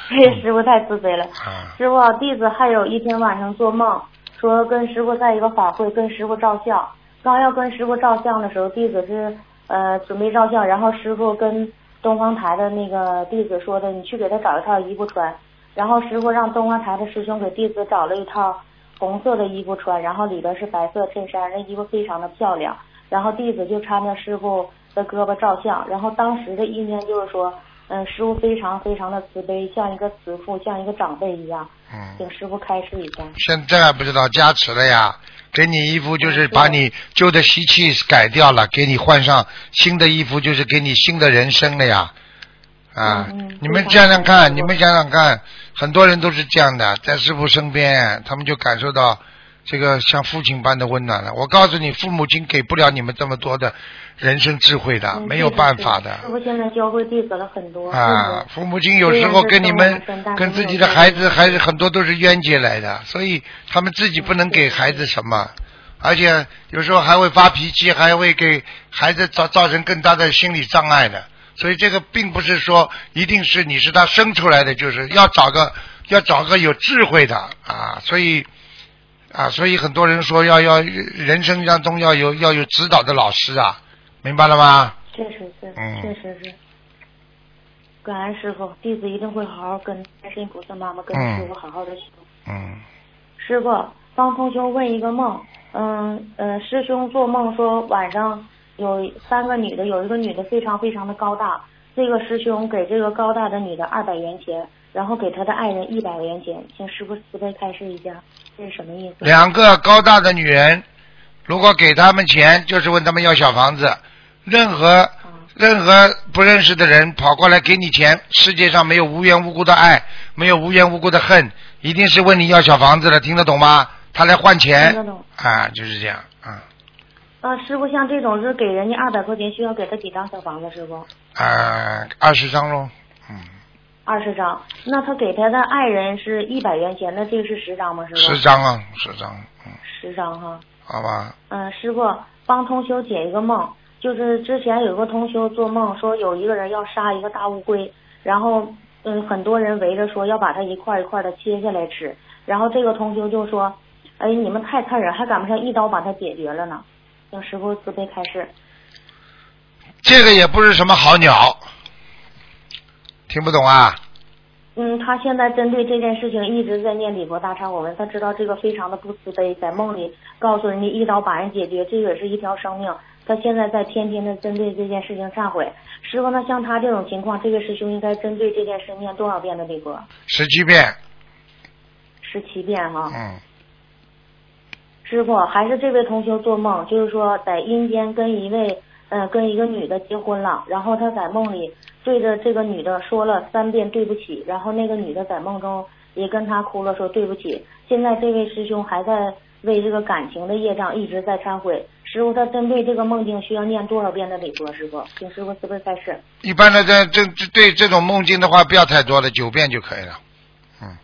嘿，师傅太慈悲了。啊师傅，弟子还有一天晚上做梦，说跟师傅在一个法会，跟师傅照相。刚要跟师傅照相的时候，弟子是呃准备照相，然后师傅跟东方台的那个弟子说的，你去给他找一套衣服穿。然后师傅让东方台的师兄给弟子找了一套红色的衣服穿，然后里边是白色衬衫，那衣服非常的漂亮。然后弟子就搀着师傅的胳膊照相，然后当时的意念就是说，嗯，师傅非常非常的慈悲，像一个慈父，像一个长辈一样，嗯，请师傅开示一下。现在还不知道加持了呀，给你衣服就是把你旧的习气改掉了，给你换上新的衣服，就是给你新的人生了呀。啊你们想想看，你们想想看，很多人都是这样的，在师傅身边，他们就感受到这个像父亲般的温暖了。我告诉你，父母亲给不了你们这么多的人生智慧的，嗯没有办法的师傅现在教会弟子了很多。啊。父父母亲有时候跟你们跟自己的孩子还是很多都是冤结来的，所以他们自己不能给孩子什么。而且有时候还会发脾气，还会给孩子造造成更大的心理障碍的。所以这个并不是说一定是你是他生出来的，就是要找个要找个有智慧的啊。所以啊，所以很多人说要要人生当中要有要有指导的老师啊，明白了吗？确实是，嗯确实是。感恩师傅，弟子一定会好好跟观世音菩萨妈妈跟嗯师傅好好的修。嗯，师傅，帮同学问一个梦，嗯呃，师兄做梦说晚上有三个女的，有一个女的非常非常的高大，这个师兄给这个高大的女的二百元钱，然后给他的爱人一百元钱，请师傅慈悲开示一下，这是什么意思？两个高大的女人，如果给他们钱，就是问他们要小房子。任何嗯任何不认识的人跑过来给你钱，世界上没有无缘无故的爱，没有无缘无故的恨，一定是问你要小房子的，听得懂吗？他来换钱听得懂啊，就是这样啊啊，师傅，像这种是给人家二百块钱，需要给他几张小房子？师傅，呃，二十张喽，嗯，二十张。那他给他的爱人是一百元钱，那这个是十张吗？师傅？十。张啊，十张，嗯，十张哈。好吧，嗯，师傅帮同修解一个梦，就是之前有个同修做梦说有一个人要杀一个大乌龟，然后嗯很多人围着说要把它一块一块的切下来吃，然后这个同修就说，哎你们太残忍，还赶不上一刀把它解决了呢，请师傅慈悲开示。这个也不是什么好鸟，听不懂啊？嗯，他现在针对这件事情一直在念礼佛大忏悔文，他知道这个非常的不慈悲，在梦里告诉人家一刀把人解决，这个也是一条生命。他现在在天天的针对这件事情忏悔。师傅，那像他这种情况，这个师兄应该针对这件事念多少遍的礼佛？十七遍，十七遍哈。嗯，师傅，还是这位同学做梦，就是说在阴间跟一位呃跟一个女的结婚了，然后他在梦里对着这个女的说了三遍对不起，然后那个女的在梦中也跟他哭了说对不起。现在这位师兄还在为这个感情的业障一直在忏悔。师傅，他针对这个梦境需要念多少遍的礼佛？师傅，请师傅慈悲开示。一般的这这这对这种梦境的话，不要太多了，九遍就可以了。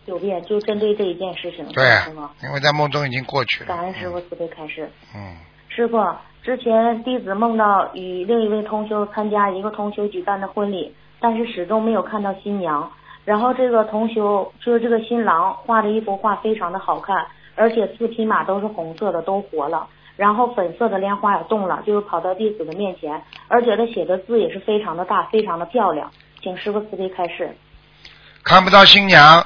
九遍，就针对这一件事情，对是吗？，因为在梦中已经过去了。感恩师傅慈悲开示。嗯，师傅，之前弟子梦到与另一位同修参加一个同修举办的婚礼，但是始终没有看到新娘。然后这个同修就是这个新郎画的一幅画非常的好看，而且四匹马都是红色的，都活了。然后粉色的莲花也动了，就是跑到弟子的面前，而且他写的字也是非常的大，非常的漂亮。请师傅慈悲开示。看不到新娘，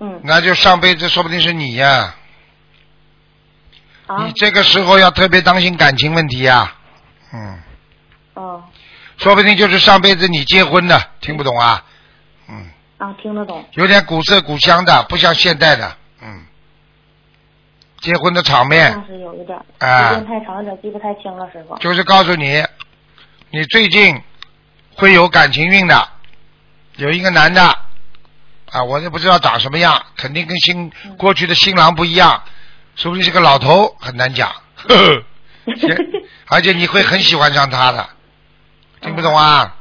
嗯那就上辈子说不定是你呀。啊你这个时候要特别当心感情问题呀。嗯，哦说不定就是上辈子你结婚的，听不懂啊？嗯，啊，听得懂。有点古色古香的，不像现代的。嗯，结婚的场面像是有一点，啊时间太长，有点记不太清了，师傅。就是告诉你，你最近会有感情运的，有一个男的啊，我也不知道长什么样，肯定跟新嗯过去的新郎不一样，说不定是个老头，很难讲。呵呵而且你会很喜欢上他的，听不懂啊？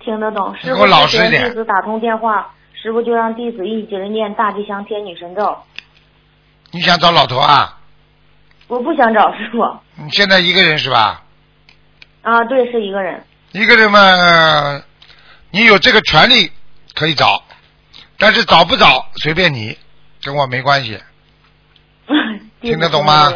听得懂，师傅老实一点弟子打通电话，师傅就让弟子一直念大吉祥天女神咒。你想找老头啊？我不想找师傅你现在一个人是吧？啊，对，是一个人。一个人嘛，你有这个权利可以找，但是找不找随便你，跟我没关系。听得懂吗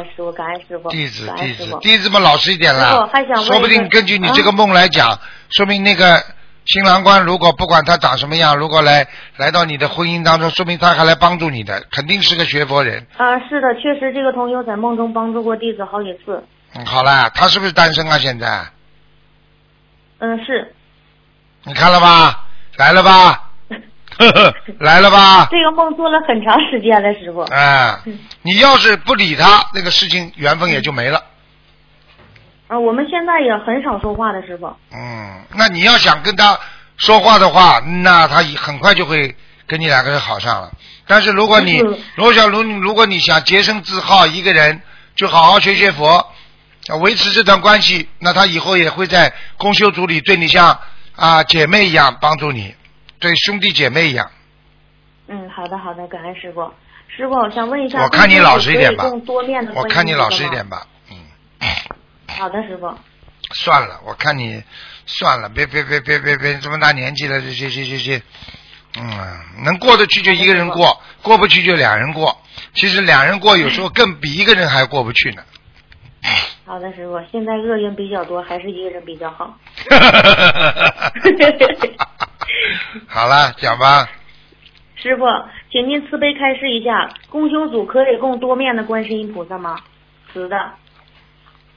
弟子弟子弟子们老实一点了说不定根据你啊这个梦来讲，说明那个新郎官如果不管他长什么样，如果来来到你的婚姻当中，说明他还来帮助你的，肯定是个学佛人。啊，是的，确实这个同修在梦中帮助过弟子好几次。嗯，好啦，他是不是单身啊？现在嗯，是你看了吧？来了吧？呵呵，来了吧？这个梦做了很长时间了，师傅。啊，你要是不理他，那个事情缘分也就没了。啊，我们现在也很少说话的，师傅。嗯，那你要想跟他说话的话，那他很快就会跟你两个人好上了。但是如果你嗯罗小卢，如果你想洁身自好，一个人就好好学学佛，啊维持这段关系，那他以后也会在公修组里对你像啊姐妹一样帮助你，对兄弟姐妹一样。嗯，好的好的，感恩师傅。师傅，我想问一下，我看你老实一点吧我看你老实一点吧，嗯，好的，师傅。算了，我看你算了，别别别别别别这么大年纪了，这这这这这，嗯，能过得去就一个人过，过不去就两人过。其实两人过有时候更比一个人还过不去呢。好的，师傅。现在恶运比较多，还是一个人比较好？好了，讲吧。师傅，请您慈悲开示一下，公修组可以供多面的观世音菩萨吗？瓷的，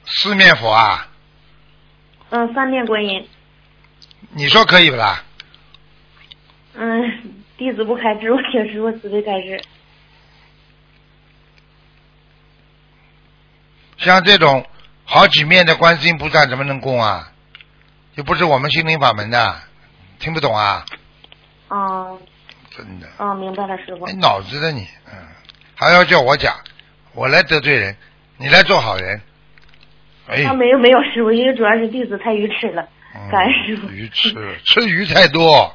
四面佛啊，嗯，三面观音，你说可以不啦？嗯，弟子不开示，我请师傅慈悲开示。像这种好几面的观世音菩萨怎么能供啊？又不是我们心灵法门的，听不懂啊？哦、真的。哦，明白了，师傅没。脑子的你，嗯，还要叫我讲，我来得罪人，你来做好人，哎，啊，没有没有，师傅，因为主要是弟子太愚痴了，嗯感恩师傅。愚痴吃鱼太多，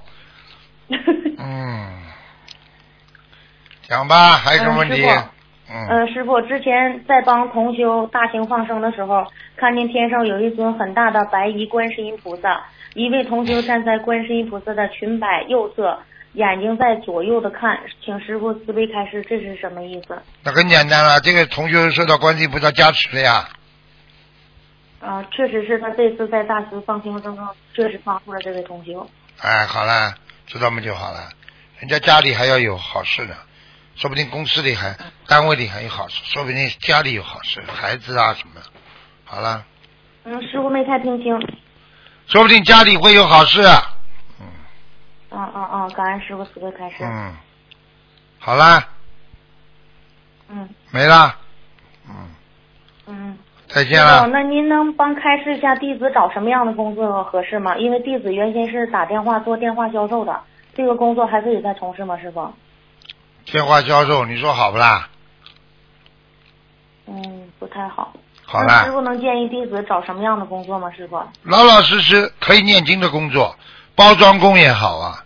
嗯，讲吧，还有什么问题？嗯，呃，师傅，之前在帮同修大型放生的时候，看见天上有一尊很大的白衣观世音菩萨，一位同修站在观世音菩萨的裙摆右侧，眼睛在左右的看，请师傅慈悲开示，这是什么意思？那很简单了，这个同修受到观世音菩萨加持了呀，啊、确实是他这次在大慈放生当中，确实帮助了这位同修。哎，好了，知道吗就好了，人家家里还要有好事呢。说不定公司里还单位里还有好事，说不定家里有好事，孩子啊什么，好了，嗯，师傅没太听清。说不定家里会有好事。嗯嗯嗯嗯，感恩师傅慈悲开示。嗯，好啦，嗯没啦，嗯，嗯。再见了。那您能帮开示一下弟子找什么样的工作合适吗？因为弟子原先是打电话做电话销售的，这个工作还可以再从事吗？师傅？电话销售，你说好不啦？嗯，不太好。好了师，傅能建议弟子找什么样的工作吗？师傅？老老实实可以念经的工作，包装工也好啊，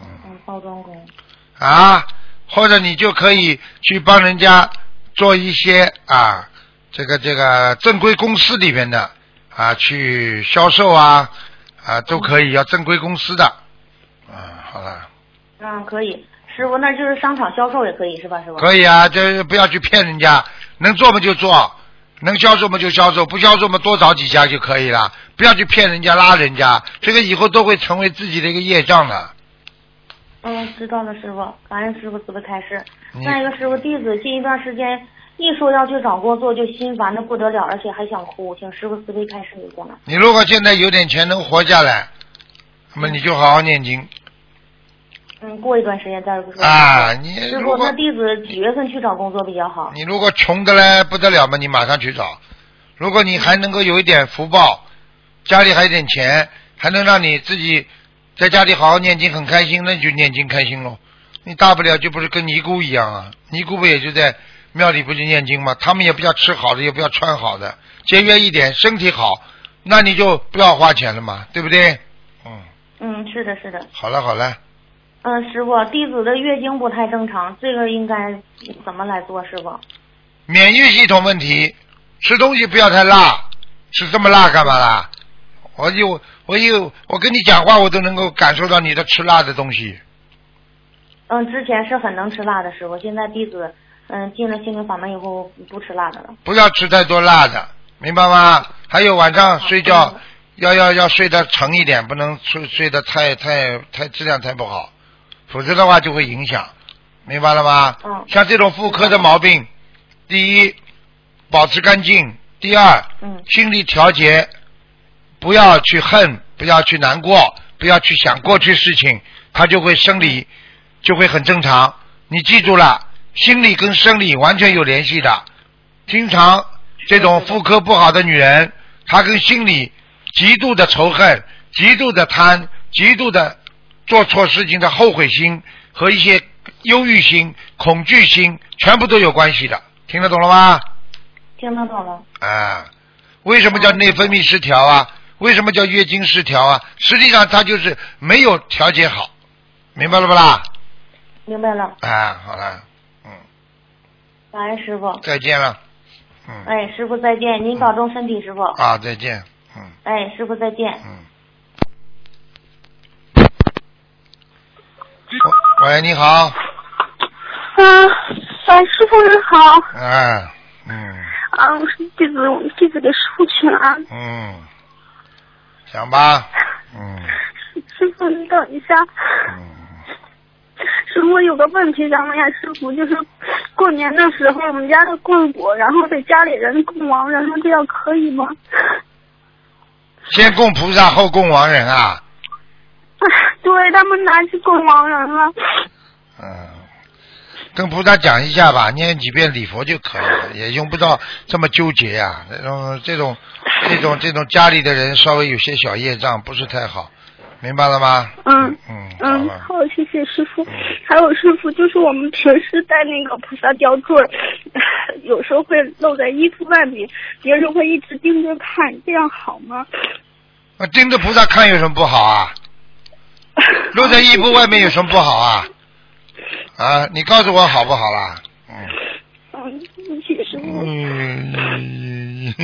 嗯，包装工。啊，或者你就可以去帮人家做一些啊，这个这个正规公司里面的啊，去销售啊啊都可以，要正规公司的。啊，好了，嗯，可以。师傅，那就是商场销售也可以是吧？师傅？可以啊，这不要去骗人家，能做嘛就做，能销售嘛就销售，不销售嘛多找几家就可以了，不要去骗人家拉人家，这个以后都会成为自己的一个业障的。嗯，知道了，师傅。感恩师傅慈悲开示。你再一个，师傅，弟子近一段时间一说要去找工作就心烦的不得了，而且还想哭，请师傅慈悲开示一下。你如果现在有点钱能活下来，那么你就好好念经嗯，过一段时间再说。啊。你师傅，那弟子几月份去找工作比较好？你如果穷的嘞不得了嘛，你马上去找。如果你还能够有一点福报，家里还有点钱，还能让你自己在家里好好念经很开心，那你就念经开心喽。你大不了就不是跟尼姑一样啊，尼姑不也就在庙里不就念经吗？他们也不要吃好的，也不要穿好的，节约一点，身体好，那你就不要花钱了嘛，对不对？嗯，嗯，是的，是的。好了好了，嗯，师傅，弟子的月经不太正常，这个应该怎么来做？师傅？免疫系统问题，吃东西不要太辣，吃这么辣干嘛啦？我有我有我跟你讲话，我都能够感受到你的吃辣的东西。嗯，之前是很能吃辣的师傅，现在弟子嗯进了心灵法门以后不吃辣的了。不要吃太多辣的，明白吗？还有晚上睡觉要要要睡得沉一点，不能睡睡得太太太质量太不好，否则的话就会影响，明白了吗？嗯像这种妇科的毛病，第一保持干净，第二嗯心理调节，不要去恨，不要去难过，不要去想过去事情，它就会生理就会很正常。你记住了，心理跟生理完全有联系的。经常这种妇科不好的女人，她跟心理极度的仇恨、极度的贪、极度的做错事情的后悔心和一些忧郁心、恐惧心，全部都有关系的。听得懂了吗？听得懂了。啊，为什么叫内分泌失调啊？为什么叫月经失调啊？实际上它就是没有调节好，明白了不啦？明白了，啊，好了，嗯，感恩师傅。再见了，嗯，哎，师傅再见，您保重身体，师傅。啊，再见，嗯哎，师傅再见。嗯。喂，你好，啊，哎，师傅你好，哎，嗯。啊，我是弟子，我们弟子给师傅请安。嗯，讲吧，嗯。师傅，你等一下，嗯，师傅有个问题想问一下师傅，就是过年的时候我们家的供果，然后给家里人供亡人了，这样可以吗？先供菩萨后供亡人啊，哎，对他们拿去供亡人了。嗯，跟菩萨讲一下吧，念几遍礼佛就可以了，也用不到这么纠结呀、这种这种这种这种家里的人稍微有些小业障，不是太好，明白了吗？嗯嗯，嗯，好，谢谢师傅。还有师傅，就是我们平时戴那个菩萨吊坠儿，有时候会露在衣服外面，别人会一直盯着看，这样好吗？那盯着菩萨看有什么不好啊？露在衣服外面有什么不好啊？啊，你告诉我好不好啦？嗯。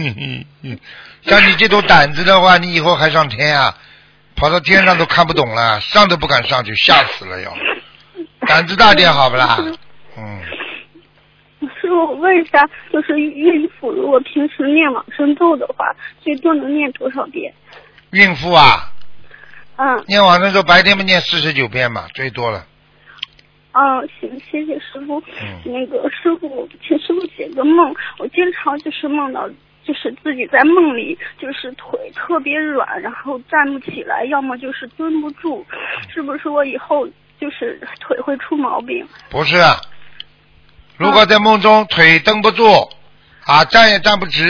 嗯，像你这种胆子的话，你以后还上天啊？跑到天上都看不懂了，上都不敢上去，吓死了要。胆子大点好不啦？嗯，师傅，我问一下，就是孕妇如果平时念往生咒的话，最多能念多少遍？孕妇啊，嗯念往生咒白天不念四十九遍嘛，最多了。嗯，行，谢谢师傅。嗯那个师傅，请师傅解个梦。我经常就是梦到，就是自己在梦里就是腿特别软，然后站不起来，要么就是蹲不住，是不是我以后就是腿会出毛病？不是，啊如果在梦中腿蹬不住，啊，站也站不直，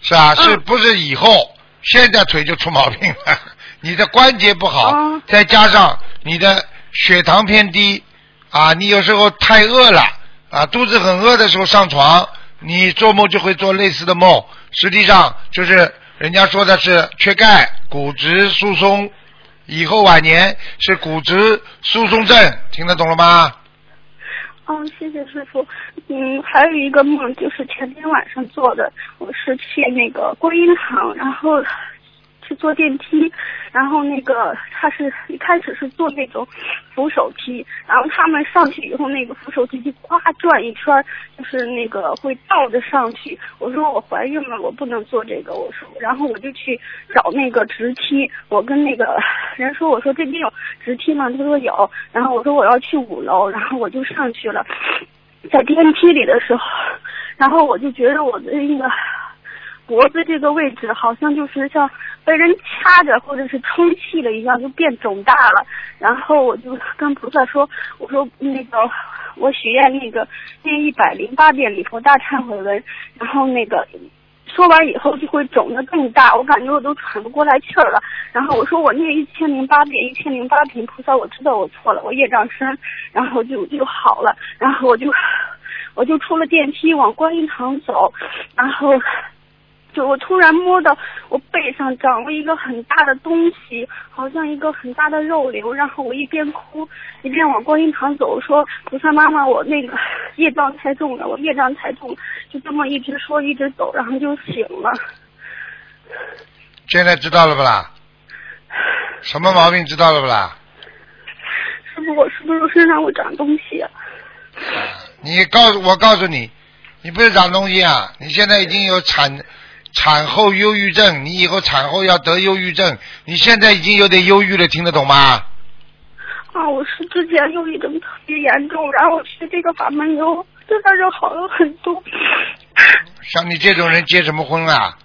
是吧？是不是以后现在腿就出毛病了？你的关节不好，嗯再加上你的血糖偏低，啊，你有时候太饿了，啊，肚子很饿的时候上床，你做梦就会做类似的梦，实际上就是人家说的是缺钙、骨质疏松，以后晚年是骨质疏松症，听得懂了吗？嗯，谢谢师傅。嗯，还有一个梦，就是前天晚上做的，我是去那个观音堂，然后去坐电梯，然后那个他是一开始是坐那种扶手梯，然后他们上去以后，那个扶手梯就呱转一圈，就是那个会倒着上去。我说我怀孕了，我不能坐这个，我说，然后我就去找那个直梯，我跟那个 人说，我说这边有直梯吗？他说有，然后我说我要去五楼，然后我就上去了，在电梯里的时候，然后我就觉得我的那个脖子这个位置好像就是像被人掐着或者是充气了一样，就变肿大了。然后我就跟菩萨说，我说那个我许愿那个念一百零八遍礼佛大忏悔文，然后那个。说完以后就会肿得更大，我感觉我都喘不过来气儿了。然后我说我念一千零八遍，一千零八遍，菩萨我知道我错了，我业障深，然后就就好了。然后我就我就出了电梯往观音堂走，然后就我突然摸到我背上长了一个很大的东西，好像一个很大的肉瘤。然后我一边哭一边往观音堂走，说菩萨妈妈，我那个业障太重了，我业障太重了，就这么一直说一直走，然后就醒了。现在知道了不啦？什么毛病知道了不啦？师傅，我是不是身上会长东西啊？你告诉我告诉你，你不是长东西啊！你现在已经有产产后忧郁症，你以后产后要得忧郁症，你现在已经有点忧郁了，听得懂吗？啊，我是之前忧郁症特别严重，然后我学这个法门以后，真的是好了很多。像你这种人结什么婚啊？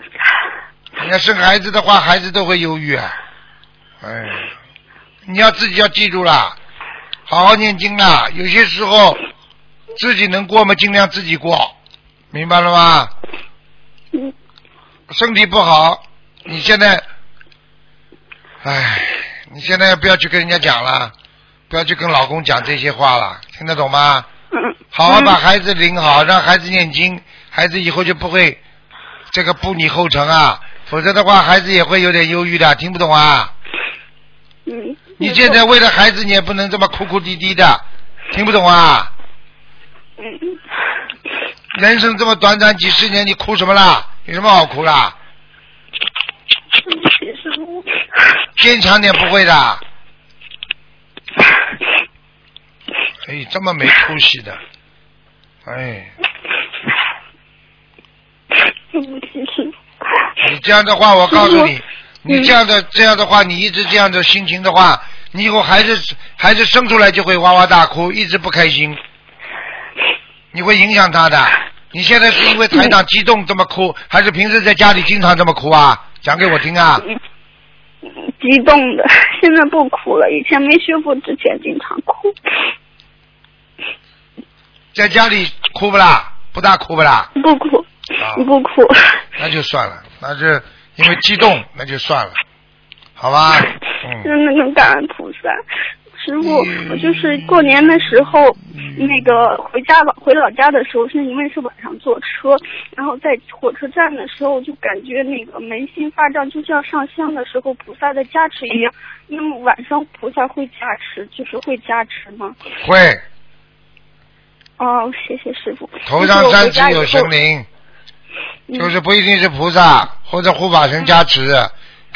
你要生孩子的话，孩子都会忧郁啊。哎，你要自己要记住啦，好好念经啊。有些时候自己能过嘛，尽量自己过，明白了吗？身体不好，你现在唉，你现在不要去跟人家讲了，不要去跟老公讲这些话了，听得懂吗？好好把孩子领好，让孩子念经，孩子以后就不会这个步你后尘啊，否则的话，孩子也会有点忧郁的，听不懂啊？你现在为了孩子，你也不能这么哭哭啼啼的，听不懂啊？人生这么短短几十年，你哭什么啦？有什么好哭啦？对不起，师傅。坚强点，不会的。哎，这么没出息的，哎，对不起，师傅。你这样的话，我告诉你，你这样的这样的话，你一直这样的心情的话，你以后孩子孩子生出来就会哇哇大哭，一直不开心，你会影响他的。你现在是因为台长激动这么哭，还是平时在家里经常这么哭啊？讲给我听啊！激动的，现在不哭了。以前没修复之前经常哭。在家里哭不啦？不大哭不啦？不哭，啊，不哭。那就算了，那是因为激动，那就算了，好吧？嗯，真的很感恩菩萨。师傅，我就是过年的时候，那个回家老回老家的时候，是因为是晚上坐车，然后在火车站的时候就感觉那个眉心发胀，就像上香的时候菩萨的加持一样。那么晚上菩萨会加持，就是会加持吗？会。哦，谢谢师傅。头上三尺有神灵，就是不一定是菩萨或者护法神加持，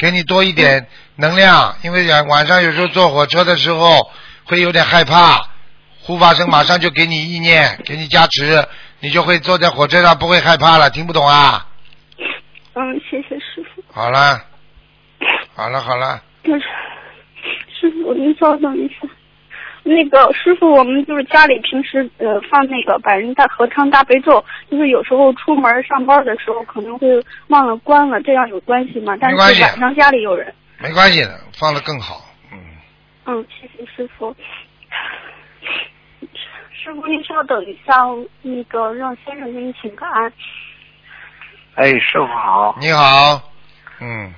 给你多一点能量。因为晚晚上有时候坐火车的时候会有点害怕，护法神马上就给你意念，给你加持，你就会坐在火车上不会害怕了。听不懂啊？嗯，谢谢师傅。好了，好了，好了。就是师傅，您稍等一下。那个师傅，我们就是家里平时呃放那个百人大合唱大悲咒，就是有时候出门上班的时候可能会忘了关了，这样有关系吗？但是晚上家里有人。没关系的，放了更好。嗯。嗯，谢谢师傅。师傅，您稍等一下，那个让先生给你请个安。哎，师傅好。你好。嗯。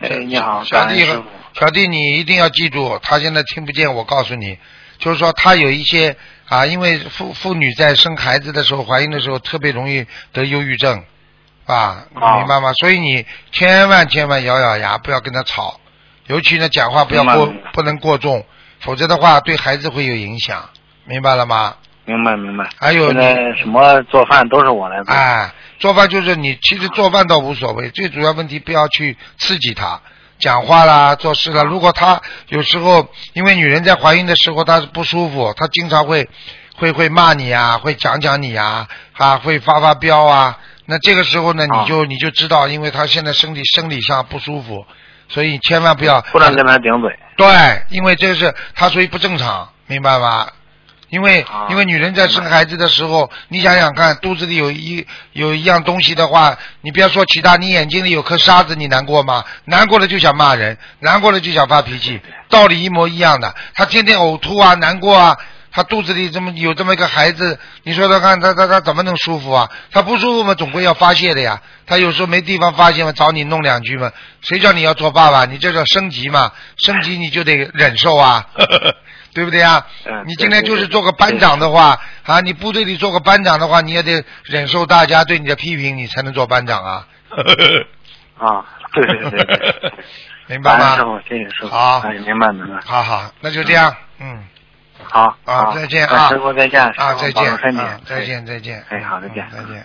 哎，你好，小弟师傅。小弟，你一定要记住，他现在听不见，我告诉你，就是说她有一些啊，因为妇妇女在生孩子的时候、怀孕的时候，特别容易得忧郁症，啊，你明白吗？所以你千万千万咬咬牙，不要跟她吵，尤其呢，讲话不要过，不能过重，否则的话对孩子会有影响，明白了吗？明白明白。还有呢什么做饭都是我来做。哎，做饭就是你，其实做饭倒无所谓，最主要问题不要去刺激他。讲话啦，做事啦。如果她有时候，因为女人在怀孕的时候她是不舒服，她经常会会会骂你啊，会讲讲你啊，啊，会发发飙啊。那这个时候呢，你就你就知道，因为她现在身体生理上不舒服，所以千万不要不能跟她顶嘴。对，因为这个是她属于不正常，明白吗？因为因为女人在生孩子的时候，你想想看，肚子里有一有一样东西的话，你不要说其他，你眼睛里有颗沙子，你难过吗？难过了就想骂人，难过了就想发脾气，道理一模一样的。他天天呕吐啊，难过啊，他肚子里这么有这么一个孩子，你说他看他他他怎么能舒服啊？他不舒服嘛，总归要发泄的呀。他有时候没地方发泄嘛，找你弄两句嘛。谁叫你要做爸爸？你这叫升级嘛？升级你就得忍受啊。对不对呀？你今天就是做个班长的话啊，你部队里做个班长的话，你也得忍受大家对你的批评，你才能做班长啊。啊，对对对对，明白吗？师傅，谢谢师傅。好，哎，明白明白。好好，那就这样，嗯。好。啊，再见啊！师傅再见。啊，再见。身体。再见再见。哎，好，再见。再见。